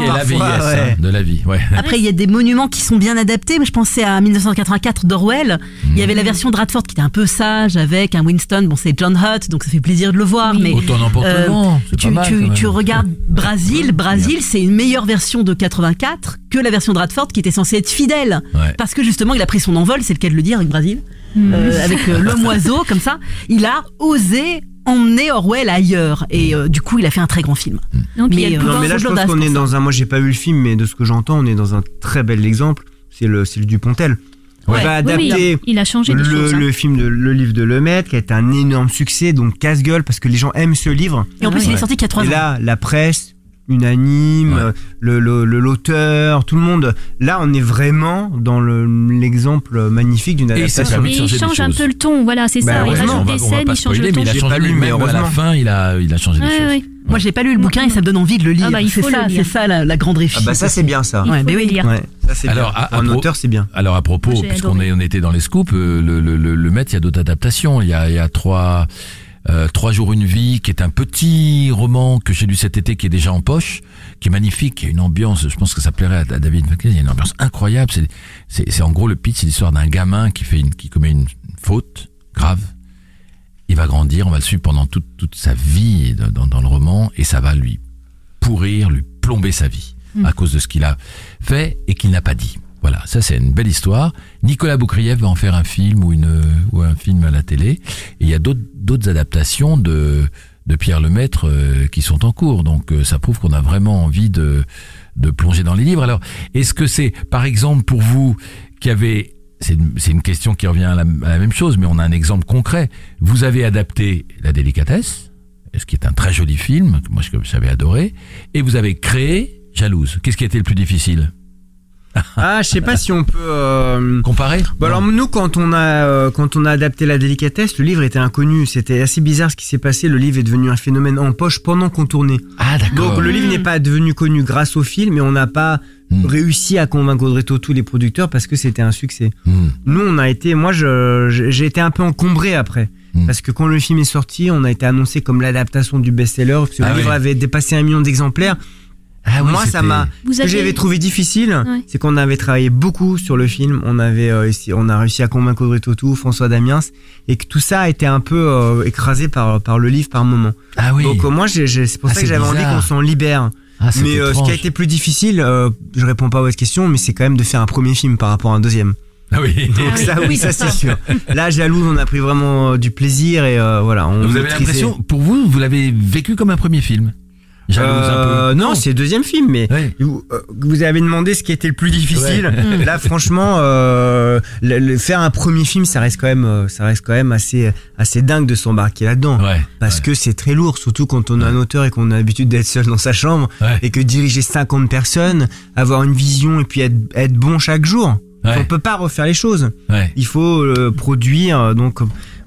ouais. de la vie, ouais. Après, il y a des monuments qui sont bien adaptés. Mais je pensais à 1984 d'Orwell. Il y avait la version de Radford qui était un peu sage avec un Winston. Bon, c'est John Hutt, donc ça fait plaisir de le voir. Oui. Mais Autant n'importe Euh, tu, mal, tu- regardes Brasil. Brasil, c'est une meilleure version de 84 que la version de Radford qui était censée être fidèle. Ouais. Parce que justement, il a pris son envol, c'est le cas de le dire avec Brasil, Mm. euh, avec euh, l'homme oiseau, comme ça. Il a osé emmener Orwell ailleurs. Et euh, du coup, il a fait un très grand film. Donc, il y a Mais, le euh, Non, mais là, je pense qu'on est dans un. Moi, j'ai pas vu le film, mais de ce que j'entends, on est dans un très bel exemple. C'est le, c'est le Dupontel. Ouais. On va Oui, oui, adapter il a changé le, choses. hein. le film de le livre de Lemaitre qui a été un énorme succès, donc casse-gueule parce que les gens aiment ce livre. Et en plus, Ouais. il est sorti qu'il y a trois Et ans. là, la presse, unanime, Ouais. le le- le- l'auteur, tout le monde. Là, on est vraiment dans le- l'exemple magnifique d'une Et ça adaptation. il change un peu le ton, voilà, c'est Bah, ça. Il rajoute des scènes, il change le mais ton. il a J'ai changé pas lu, mais à la fin, il a, il a changé des Ouais, choses. ouais. Moi, j'ai pas lu le bouquin et ça me donne envie de le lire. Ah bah, il c'est faut ça, c'est ça la, la grande réussite. Ah bah ça c'est bien ça. Il Ouais, faut mais oui. lire. Ouais, ça Alors, bien. à- Pour à un pro- auteur, c'est bien. Alors à propos, j'ai puisqu'on on était dans les scoops, euh, le, le, le, le Met, il y a d'autres adaptations. Il y a, il y a trois, euh, trois jours une vie, qui est un petit roman que j'ai lu cet été, qui est déjà en poche, qui est magnifique, qui a une ambiance. Je pense que ça plairait à, David McKay. Il y a une ambiance incroyable. C'est, en gros le pitch, c'est l'histoire d'un gamin qui fait une, qui commet une faute grave. Il va grandir, on va le suivre pendant toute, toute sa vie dans, dans, dans le roman, et ça va lui pourrir, lui plomber sa vie à cause de ce qu'il a fait et qu'il n'a pas dit. Voilà, ça c'est une belle histoire. Nicolas Boukrieff va en faire un film ou une ou un film à la télé. Et il y a d'autres adaptations de de Pierre Lemaître euh, qui sont en cours. Donc euh, ça prouve qu'on a vraiment envie de de plonger dans les livres. Alors, est-ce que c'est par exemple pour vous qui avez c'est une, question qui revient à la, à la même chose, mais on a un exemple concret. Vous avez adapté La délicatesse, ce qui est un très joli film, que moi j'avais adoré, et vous avez créé Jalouse. Qu'est-ce qui a été le plus difficile? Ah, je sais pas si on peut. euh, Comparer? Bah alors nous quand on a euh, quand on a adapté la délicatesse, le livre était inconnu. C'était assez bizarre ce qui s'est passé. Le livre est devenu un phénomène en poche pendant qu'on tournait. Ah d'accord. Donc le livre n'est pas devenu connu grâce au film, mais on n'a pas Hmm. réussi à convaincre Audrey Tautou les producteurs parce que c'était un succès. Hmm. Nous on a été, moi j'ai été un peu encombré après. Hmm. Parce que quand le film est sorti, on a été annoncé comme l'adaptation du best-seller, parce que Ah le oui. livre avait dépassé un million d'exemplaires. Ah oui, Moi, ça m'a. Vous Ce que j'avais trouvé difficile, Ouais. c'est qu'on avait travaillé beaucoup sur le film. On avait, euh, on a réussi à convaincre Audrey Tautou, François Damiens, et que tout ça a été un peu euh, écrasé par par le livre par moment. Ah oui. Donc euh, moi, c'est pour Ah, ça que j'avais envie qu'on s'en libère. Ah, c'est mais euh, ce qui a été plus difficile, euh, je réponds pas à votre question, mais c'est quand même de faire un premier film par rapport à un deuxième. Ah oui. Donc ça, oui, ça c'est sûr. Là, jalouse, on a pris vraiment euh, du plaisir et euh, voilà. On Vous avez l'impression, pour vous, vous l'avez vécu comme un premier film? Euh, un peu. non, c'est le deuxième film, mais Ouais. vous, euh, vous avez demandé ce qui était le plus difficile. Ouais. Là, franchement, euh, le- le- faire un premier film, ça reste quand même, euh, ça reste quand même assez, assez dingue de s'embarquer là-dedans. Ouais. Parce que c'est très lourd, surtout quand on est un auteur et qu'on a l'habitude d'être seul dans sa chambre Ouais. et que diriger 50 personnes, avoir une vision et puis être, être bon chaque jour. Ouais. On peut pas refaire les choses. Ouais. Il faut euh, produire. euh, Donc euh,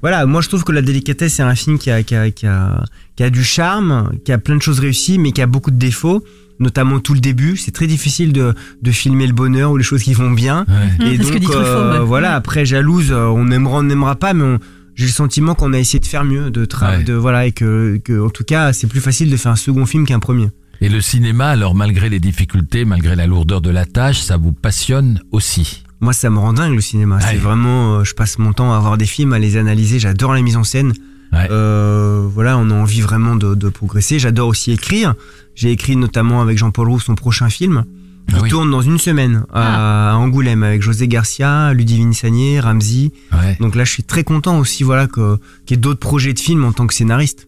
voilà, moi je trouve que La Délicatesse c'est un film qui a, qui, a, qui, a, qui a du charme, qui a plein de choses réussies, mais qui a beaucoup de défauts, notamment tout le début. C'est très difficile de, de filmer le bonheur ou les choses qui vont bien. Ouais. Et Mmh, que donc euh, voilà, après Jalouse, euh, on aimera, on n'aimera pas, mais on- j'ai le sentiment qu'on a essayé de faire mieux, de travailler, Ouais. de voilà, et que, que en tout cas c'est plus facile de faire un second film qu'un premier. Et le cinéma, alors malgré les difficultés, malgré la lourdeur de la tâche, ça vous passionne aussi? Moi, ça me rend dingue le cinéma. Ouais. C'est vraiment, euh, je passe mon temps à voir des films, à les analyser. J'adore la mise en scène. Ouais. Euh, voilà, on a envie vraiment de, de progresser. J'adore aussi écrire. J'ai écrit notamment avec Jean-Paul Roux son prochain film. Ah Il oui. tourne dans une semaine à, à Angoulême avec José Garcia, Ludivine Sagné, Ramsey. Ouais. Donc là, je suis très content aussi, voilà, que qu'il y ait d'autres projets de films en tant que scénariste.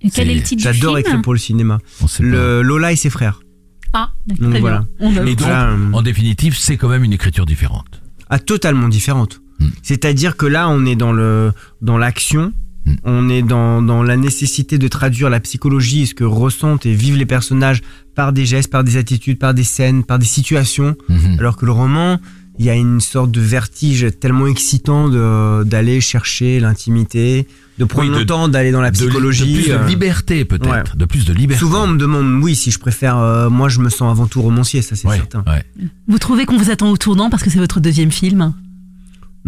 Et quel C'est- est le titre du film? J'adore écrire pour le cinéma. On sait Le Lola et ses frères. Ah, d'accord. Donc Très voilà. On Et donc, Voilà, euh, en définitive, c'est quand même une écriture différente. Ah, totalement différente. Hmm. C'est-à-dire que là, on est dans le dans l'action, Hmm. on est dans, dans la nécessité de traduire la psychologie, ce que ressentent et vivent les personnages par des gestes, par des attitudes, par des scènes, par des situations. Mhm. Alors que le roman, il y a une sorte de vertige tellement excitant de- d'aller chercher l'intimité, de prendre Oui, le temps d'aller dans la De, psychologie. de plus de euh, liberté peut-être, ouais. de plus de liberté. Souvent, on me demande, oui, si je préfère. euh, moi, je me sens avant tout romancier, ça c'est Ouais, certain. ouais. Vous trouvez qu'on vous attend au tournant parce que c'est votre deuxième film?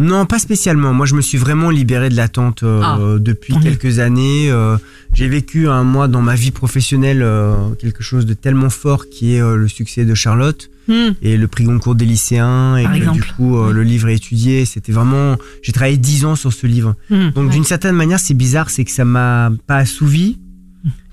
Non, pas spécialement. Moi, je me suis vraiment libéré de l'attente euh, Ah, depuis quelques années. Euh, J'ai vécu un mois dans ma vie professionnelle euh, quelque chose de tellement fort qui est le succès de Charlotte Hmm. et le prix Goncourt des lycéens et Par que, du coup euh, le livre est étudié. C'était vraiment. J'ai travaillé dix ans sur ce livre. Hmm. Donc d'une certaine manière, c'est bizarre, c'est que ça m'a pas assouvi,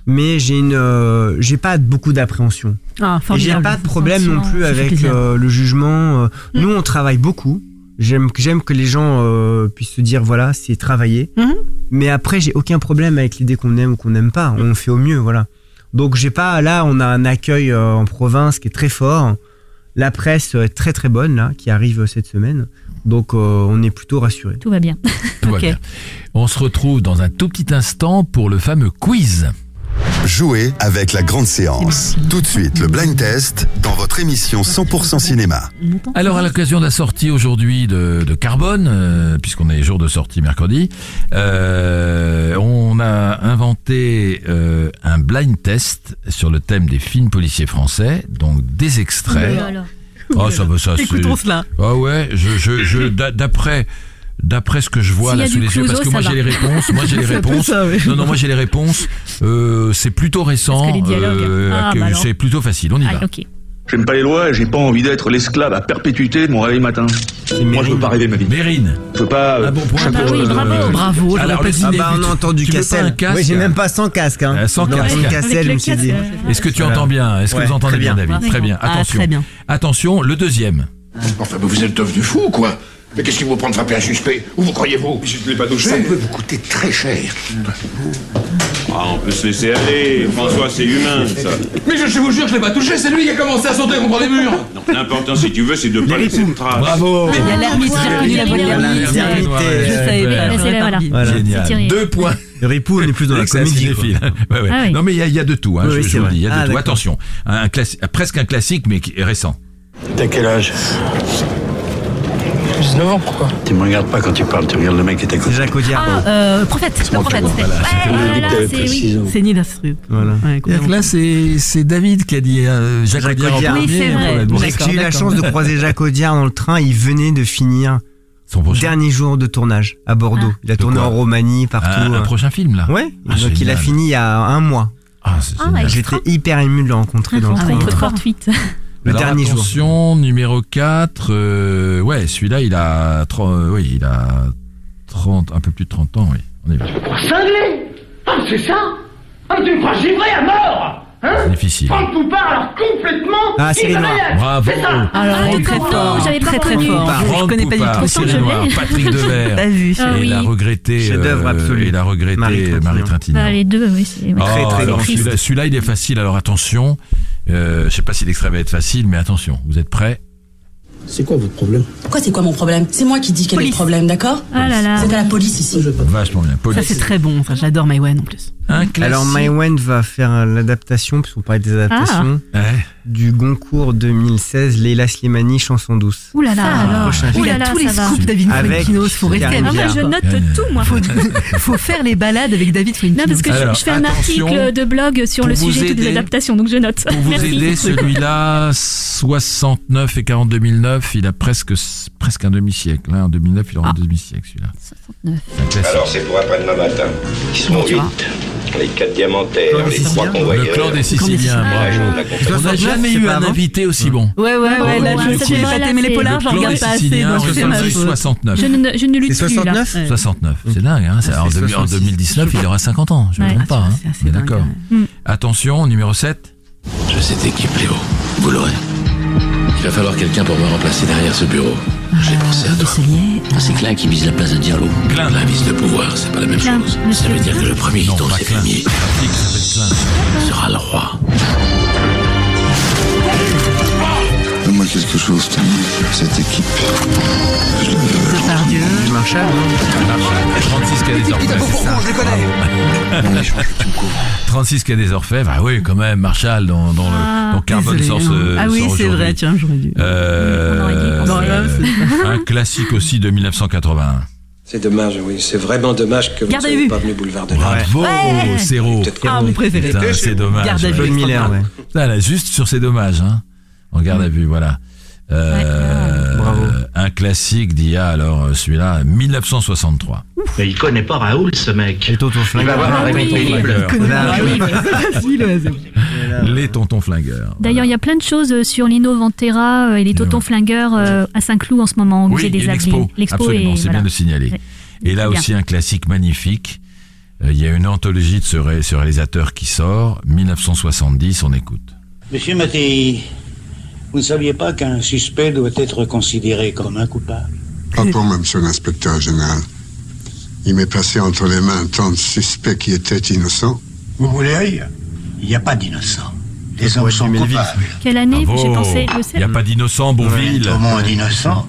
mais j'ai une, euh, j'ai pas beaucoup d'appréhension. Ah, j'ai pas de problème non plus avec euh, le jugement. Nous, on travaille beaucoup. J'aime que j'aime que les gens euh, puissent se dire voilà, c'est travailler. Mhm. Mais après, j'ai aucun problème avec l'idée qu'on aime ou qu'on n'aime pas. On fait au mieux, voilà. Donc j'ai pas là, on a un accueil euh, en province qui est très fort. La presse est très très bonne là, qui arrive cette semaine. Donc euh, on est plutôt rassuré. Tout va bien. Tout va Ok. bien. On se retrouve dans un tout petit instant pour le fameux quiz. Jouez avec la grande séance. Tout de suite, le blind test dans votre émission 100% cinéma. Alors à l'occasion de la sortie aujourd'hui de, de Carbone, euh, puisqu'on est jour de sortie mercredi, euh, on a inventé euh, un blind test sur le thème des films policiers français, donc des extraits. Oh là. Oh, ça va, ça c'est. Écoutons cela. Ah ouais, je, je, je, d'a- d'après, d'après ce que je vois là sous les yeux, parce que moi va. j'ai les réponses, moi j'ai les réponses. ça, oui. Non, non, moi j'ai les réponses. Euh, c'est plutôt récent. Euh, Ah, bah c'est plutôt facile. On y va. Ah, ok. J'aime pas les lois et j'ai pas envie d'être l'esclave à perpétuité de mon réveil matin. Moi, je veux pas rêver ma vie. Mérine. Je veux pas. euh, Un bon point. Ah bah oui, bravo. Bravo, j'aurais Alors, pas le. Ah bah on a entendu tu veux pas un Cassel. casque Oui, j'ai même pas sans casque. Hein. Euh, sans Dans casque. Cassel, je me suis casque, dit. euh, Est-ce que tu Voilà. entends bien? Est-ce que Ouais, vous entendez très bien, bien. David? Très bien. Ah, Attention. très bien. Attention, le deuxième. Enfin, mais vous êtes devenu fou ou quoi Mais qu'est-ce qui vous prend de frapper un suspect Où vous croyez-vous Je ne l'ai pas touché. Ça peut vous coûter très cher. Ah, on peut se laisser aller. François, c'est humain, ça. Mais je, je vous jure, je l'ai pas touché, c'est lui qui a commencé à sauter contre les murs Non, l'important, si tu veux, c'est de pas laisser de traces. Bravo. Il y a reconnu la Génial. Deux points. Le Ripou, on est plus dans la comédie. Ouais, ouais. Ah oui. Non mais il y, a- il y a de tout. Hein, Oui, je, je vous dis, il y a de Ah, tout. Attention, un, un classi- presque un classique mais qui est récent. T'as quel âge? 19 ans, pourquoi? Tu me regardes pas quand tu parles, tu regardes le mec qui est à C'est côté. Jacques Audiard. Ah, euh, prophète, le prophète. Voilà. C'est oui. C'est Nil Astrup. Voilà. Ouais, complètement. Là c'est c'est David qui a dit euh, Jacques, Jacques Audiard en Audiard. premier. Oui, c'est vrai. Bon, J'ai eu la chance de croiser Jacques Audiard dans le train. Il venait de finir Son dernier jour de tournage à Bordeaux. Il a De tourné en Roumanie, partout. un, un euh. prochain film là. Ouais. Ah, Donc il a fini il y a un mois. Ah, c'est Ah. J'étais hyper ému de le rencontrer dans le Ah, train. Le Alors, dernier jour. attention, numéro 4. euh, ouais, celui-là, il a 30, euh, oui, il a 30, un peu plus de 30 ans, oui. On va. Cinglé Ah, c'est ça Ah, tu me feras givrer à mort Hein? C'est difficile. Franck Poupard, alors complètement Ah, Cyril Noir. irréel. Bravo. C'est ça Alors, Ah, elle est très fort. j'avais pas Très, très fort. Je connais pas du tout. Pourtant, Cyril je Noir, l'ai. Patrick Devers. Vu. Ah oui. il a regretté, Chef-d'œuvre absolu. il a regretté Marie Trintignant. Marie Trintignant. Bah, les deux, oui. c'est-. Oh, Très, très alors grand. celui-là, celui-là, il est facile. Alors attention, euh, je sais pas si l'extrait va être facile, mais attention. Vous êtes prêts C'est quoi votre problème Quoi, c'est quoi mon problème? C'est moi qui dis quel est le problème, d'accord? Ah là là. C'est à la police ici. Vachement bien. Ça, Police. c'est très bon. Ça, j'adore Maïwen en plus. Un classique. Alors Maïwen va faire l'adaptation, puisqu'on parlait des adaptations, Ouais. du Goncourt 2016, Leila Slimani, Chanson douce. Ouh là là. alors. Prochain Ouh là là, tous les scoops David Fuenquinos. Faut rester Ah, moi, avec je note tout, moi. Faut, faut faire les balades avec David Non, Fuenquinos. parce que je- Alors, je, fais un article de blog sur le sujet toutes les aider- adaptations, donc je note. Pour vous Merci. aider, celui-là, 69 et 40 2009, il a presque, presque un demi-siècle. hein. En 2009, il aura un demi-siècle, celui-là. 69. C'est un classique. Alors c'est pour après-demain matin. Ils sont tu vois. huit. Les quatre diamantaires, les trois convoyeurs. Le clan des Siciliens, Ah, bravo. On n'a 69, jamais eu un invité aussi bon. Ouais, ouais, ouais. Là, je fait pas aimé les polars, Le j'en clan regarde des pas assez, Siciliens, donc c'est ma faute. 1969. Je ne, lutte C'est plus là. 69 Ouais. 69, c'est dingue, hein, Ah, en, c'est deux- en 66. 2019, il aura 50 ans, je ne me trompe pas. hein. Est dingue, d'accord. ouais. Attention, numéro 7. Je sais t'es qui, Pléo. Vous l'aurez. Il va falloir quelqu'un pour me remplacer derrière ce bureau. J'ai pensé à toi. C'est Klein qui vise la place de Diallo. Klein. Klein vise le pouvoir, c'est pas la même chose. Ça veut dire que le premier qui tombe s'appelle Klein. sera le roi. Quelque chose. Cette équipe. Je la veux. Depardieu. Marshall, Marshall, 36 quai des Orfèvres. je les connais. On échange le tout court. 36 quai des Orfèvres, ah oui, quand même, Marshall dans, dans Ah, le dans Carbone sort hein. ce. Ah oui, c'est aujourd'hui. vrai, tiens, j'aurais dû. Euh. Non, là, un classique aussi de 1981. C'est dommage, oui. C'est vraiment dommage que vous ne soyez pas venu boulevard de la Bravo, Ouais. Séro. Ah, mon préféré. Putain, c'est dommage. Garde à vue. Miller, ouais. Putain, là, juste sur ces dommages, hein. En garde à vue, voilà. Euh, Bravo. Un classique d'il y a alors euh, celui-là 1963. Mais il connaît pas Raoul, ce mec. Et Toto Il Flingueur. va avoir un réveil terrible. Là, oui, c'est facile, ouais, c'est- Les tontons flingueurs. D'ailleurs, il y a plein de choses euh, sur euh, et les Totons Flingueurs à Saint-Cloud en ce moment au Oui, musée des l'expo. Absolument, est- c'est voilà. bien de signaler. Et là aussi un classique magnifique. Il y a une anthologie de ce, ré- ce réalisateur qui sort, 1970, on écoute. Monsieur Mattei, vous ne saviez pas qu'un suspect doit être considéré comme un coupable Pas pour moi, monsieur l'inspecteur général. Il m'est passé entre les mains tant de suspects qui étaient innocents. Vous voulez rire Il n'y a pas d'innocents. Les hommes sont coupables. Quelle année Bravo. J'ai pensé Il n'y a pas d'innocent, Bourville. Tout le monde innocent. Mais ça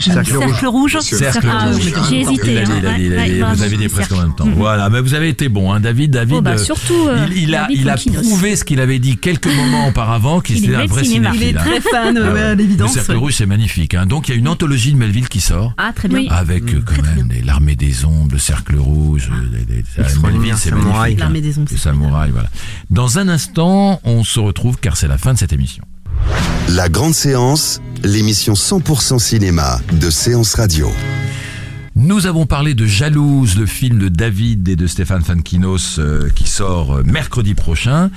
Cercle. Cercle rouge. Cercle Ah, rouge. oui, J'ai hésité. Il a dit, il a dit, il a Ouais, dit, ouais, vous avez dit le presque en cercle. même temps. Voilà, mais vous avez été bon, hein, David. David, Oh, bah, euh, surtout, euh, il, il a, David il a prouvé ce qu'il avait dit quelques moments auparavant, qu'il Il était est un vrai cinéma. Il est cinéphile. hein. très fan, Ah ouais, à Le l'évidence. cercle ouais. rouge, c'est magnifique. Hein. Donc il y a une anthologie de Melville qui sort. Ah, très bien. Avec euh, quand même l'armée des ombres, le cercle rouge, euh, Melville, c'est magnifique. L'armée hein. des ombres, Le samouraï, voilà. Dans un instant, on se retrouve car c'est la fin de cette émission. La grande séance, l'émission 100% cinéma de Séance Radio. Nous avons parlé de Jalouse, le film de David et de Stéphane Fankinos euh, qui sort euh, mercredi prochain.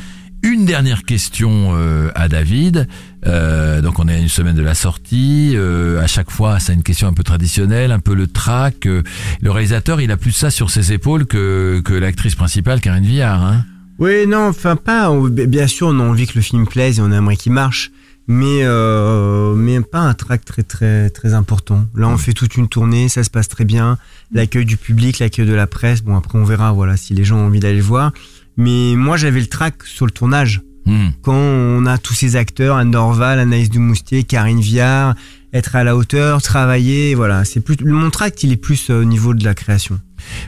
Une dernière question euh, à David. Euh, donc on est à une semaine de la sortie. Euh, à chaque fois, c'est une question un peu traditionnelle, un peu le trac. Euh, le réalisateur, il a plus ça sur ses épaules que, que l'actrice principale, Karine Viard. Hein Oui, non, enfin pas. on- Bien sûr, on a envie que le film plaise et on aimerait qu'il marche, mais euh, mais pas un track très très très important. Là, on fait toute une tournée, ça se passe très bien. L'accueil du public, l'accueil de la presse. Bon, après, on verra, voilà, si les gens ont envie d'aller le voir. Mais moi, j'avais le track sur le tournage. Hmm. Quand on a tous ces acteurs, Anne Dorval, Anaïs Dumoustier, Karine Viard, être à la hauteur, travailler, voilà. C'est plus mon tract, il est plus euh, au niveau de la création.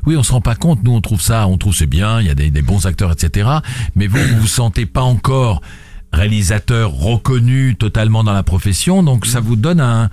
Oui, on se rend pas compte. Nous, on trouve ça, on trouve c'est bien. Il y a des, des bons acteurs, etc. Mais vous, vous vous sentez pas encore réalisateur reconnu totalement dans la profession, donc ça vous donne un,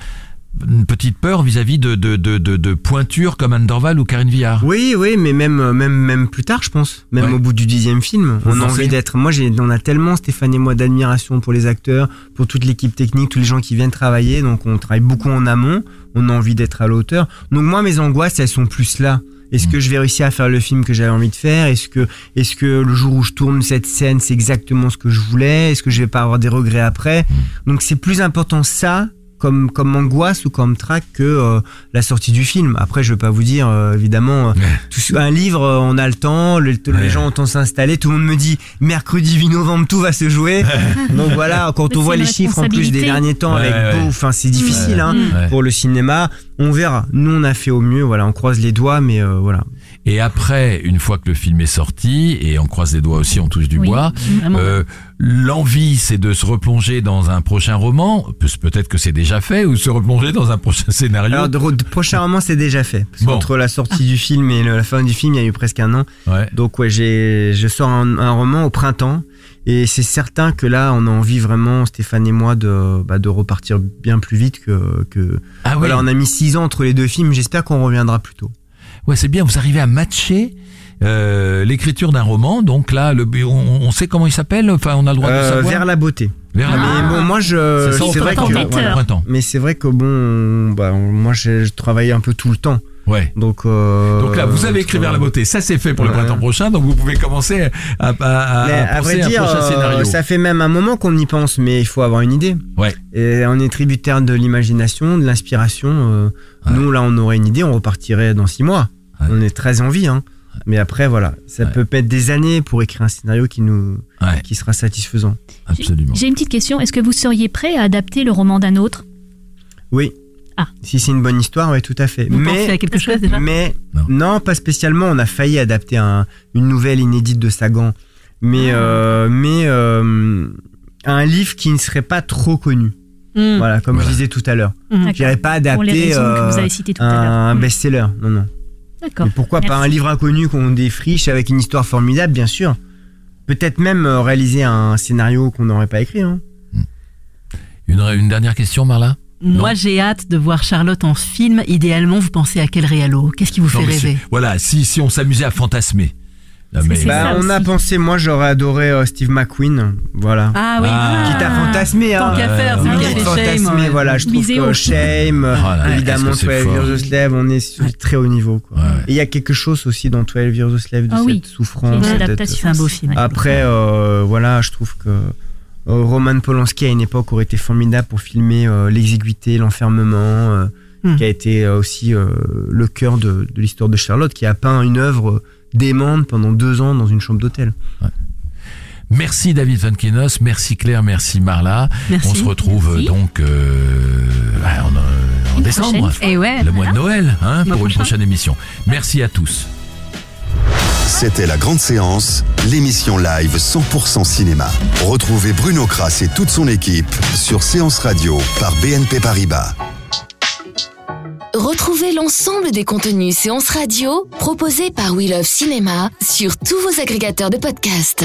une petite peur vis-à-vis de, de, de, de, de pointures comme Anne Dorval ou Karine Viard. Oui, oui, mais même, euh, même, même plus tard, je pense. Même Ouais. au bout du dixième film, on a envie d'être. Moi, j'ai, on a tellement Stéphane et moi d'admiration pour les acteurs, pour toute l'équipe technique, tous les gens qui viennent travailler. Donc, on travaille beaucoup en amont. On a envie d'être à l'auteur. Donc, moi, mes angoisses, elles sont plus là. Est-ce Mm. que je vais réussir à faire le film que j'avais envie de faire? Est-ce que, est-ce que le jour où je tourne cette scène, c'est exactement ce que je voulais? Est-ce que je vais pas avoir des regrets après? Mm. Donc, c'est plus important ça comme comme angoisse ou comme trac que euh, la sortie du film. Après, je veux pas vous dire euh, évidemment euh, tout un livre, euh, on a le temps, le- les Ouais. gens ont le temps de s'installer. Tout le monde me dit mercredi 8 novembre tout va se jouer. Donc voilà, quand Mais on voit les chiffres en plus des derniers temps Ouais, avec enfin c'est difficile Ouais, hein, ouais. pour le cinéma. On verra. Nous on a fait au mieux. Voilà, on croise les doigts, mais euh, voilà. Et après, une fois que le film est sorti, et on croise les doigts aussi, on touche du Oui, bois, euh, l'envie, c'est de se replonger dans un prochain roman. Pe- Peut-être que c'est déjà fait, ou se replonger dans un prochain scénario. Alors de, de prochain roman c'est déjà fait. Parce Bon. qu'entre la sortie du film et le- la fin du film, il y a eu presque un an. Ouais. Donc ouais, j'ai, je sors un, un roman au printemps et c'est certain que là, on a envie vraiment, Stéphane et moi, de, bah, de repartir bien plus vite que. que... Ah oui. Voilà, on a mis six ans entre les deux films. J'espère qu'on reviendra plus tôt. Ouais, c'est bien. Vous arrivez à matcher euh, l'écriture d'un roman. Donc là, le, on, on sait comment il s'appelle. Enfin, on a le droit de Euh, savoir. vers la beauté. Vers la mais bon, moi, je, Ça sort au c'est vrai printemps, que, là, voilà. mais c'est vrai que bon, bah, moi, j'ai je travaillais un peu tout le temps. Ouais. Donc, euh, Donc là, vous avez écrit vers la beauté. Ça, c'est fait pour le Ouais. printemps prochain. Donc vous pouvez commencer à, à, à, Mais à à penser vrai à dire, un prochain euh, scénario. ça fait même un moment qu'on y pense, mais il faut avoir une idée. Ouais. Et on est tributaire de l'imagination, de l'inspiration. euh, Ouais. Nous, là, on aurait une idée, on repartirait dans six mois. Ouais. On est très en vie, hein. Mais après, voilà, ça Ouais. peut mettre des années pour écrire un scénario qui nous, Ouais, qui sera satisfaisant. absolument. J'ai une petite question. Est-ce que vous seriez prêt à adapter le roman d'un autre? Oui. Ah. Si c'est une bonne histoire, oui, tout à fait. Vous mais, à quelque chose déjà? Mais Non. non. pas spécialement. On a failli adapter un- une nouvelle inédite de Sagan, mais Ah. euh, mais euh, un livre qui ne serait pas trop connu. Mm. Voilà, comme Voilà. je disais tout à l'heure. Mm. Je dirais pas adapter euh, un Mm. best-seller. Non, non. D'accord. Mais pourquoi pas un livre inconnu qu'on défriche avec une histoire formidable, bien sûr. Peut-être même réaliser un scénario qu'on n'aurait pas écrit. Hein. Une, une dernière question, Marla? Moi, j'ai hâte de voir Charlotte en film. Idéalement, vous pensez à quel réalo? Qu'est-ce qui vous Non, fait rêver? Voilà, si, si on s'amusait à fantasmer. Non, mais- Bah, on a pensé, moi j'aurais adoré euh, Steve McQueen, voilà. Ah oui. Ah. Quitte à fantasmer, hein. Tant qu'à faire, à Shame, fantasmer, ouais. voilà, je trouve que Shame, euh, Oh là évidemment, est-ce que c'est 12 fort. Years on est sur du très haut niveau, quoi. Et il y a quelque chose aussi dans 12 Years Slave de Ah cette oui, souffrance. c'est un beau film. Après, euh, voilà, je trouve que euh, Roman Polanski à une époque aurait été formidable pour filmer euh, l'exiguïté, l'enfermement, euh, Hmm. qui a été euh, aussi euh, le cœur de, de l'histoire de Charlotte, qui a peint une œuvre démente pendant deux ans dans une chambre d'hôtel. Merci David Van Kenos, merci Claire, merci Marla. Merci. On se retrouve Merci. donc euh, en, euh, décembre. prochaine. Et ouais, le mois de. Noël, hein, pour une prochain. prochaine émission. Merci à tous. C'était la grande séance, l'émission live 100% cinéma. Retrouvez Bruno Kras et toute son équipe sur Séance Radio par BNP Paribas. Retrouvez l'ensemble des contenus séances radio proposés par We Love Cinéma sur tous vos agrégateurs de podcasts.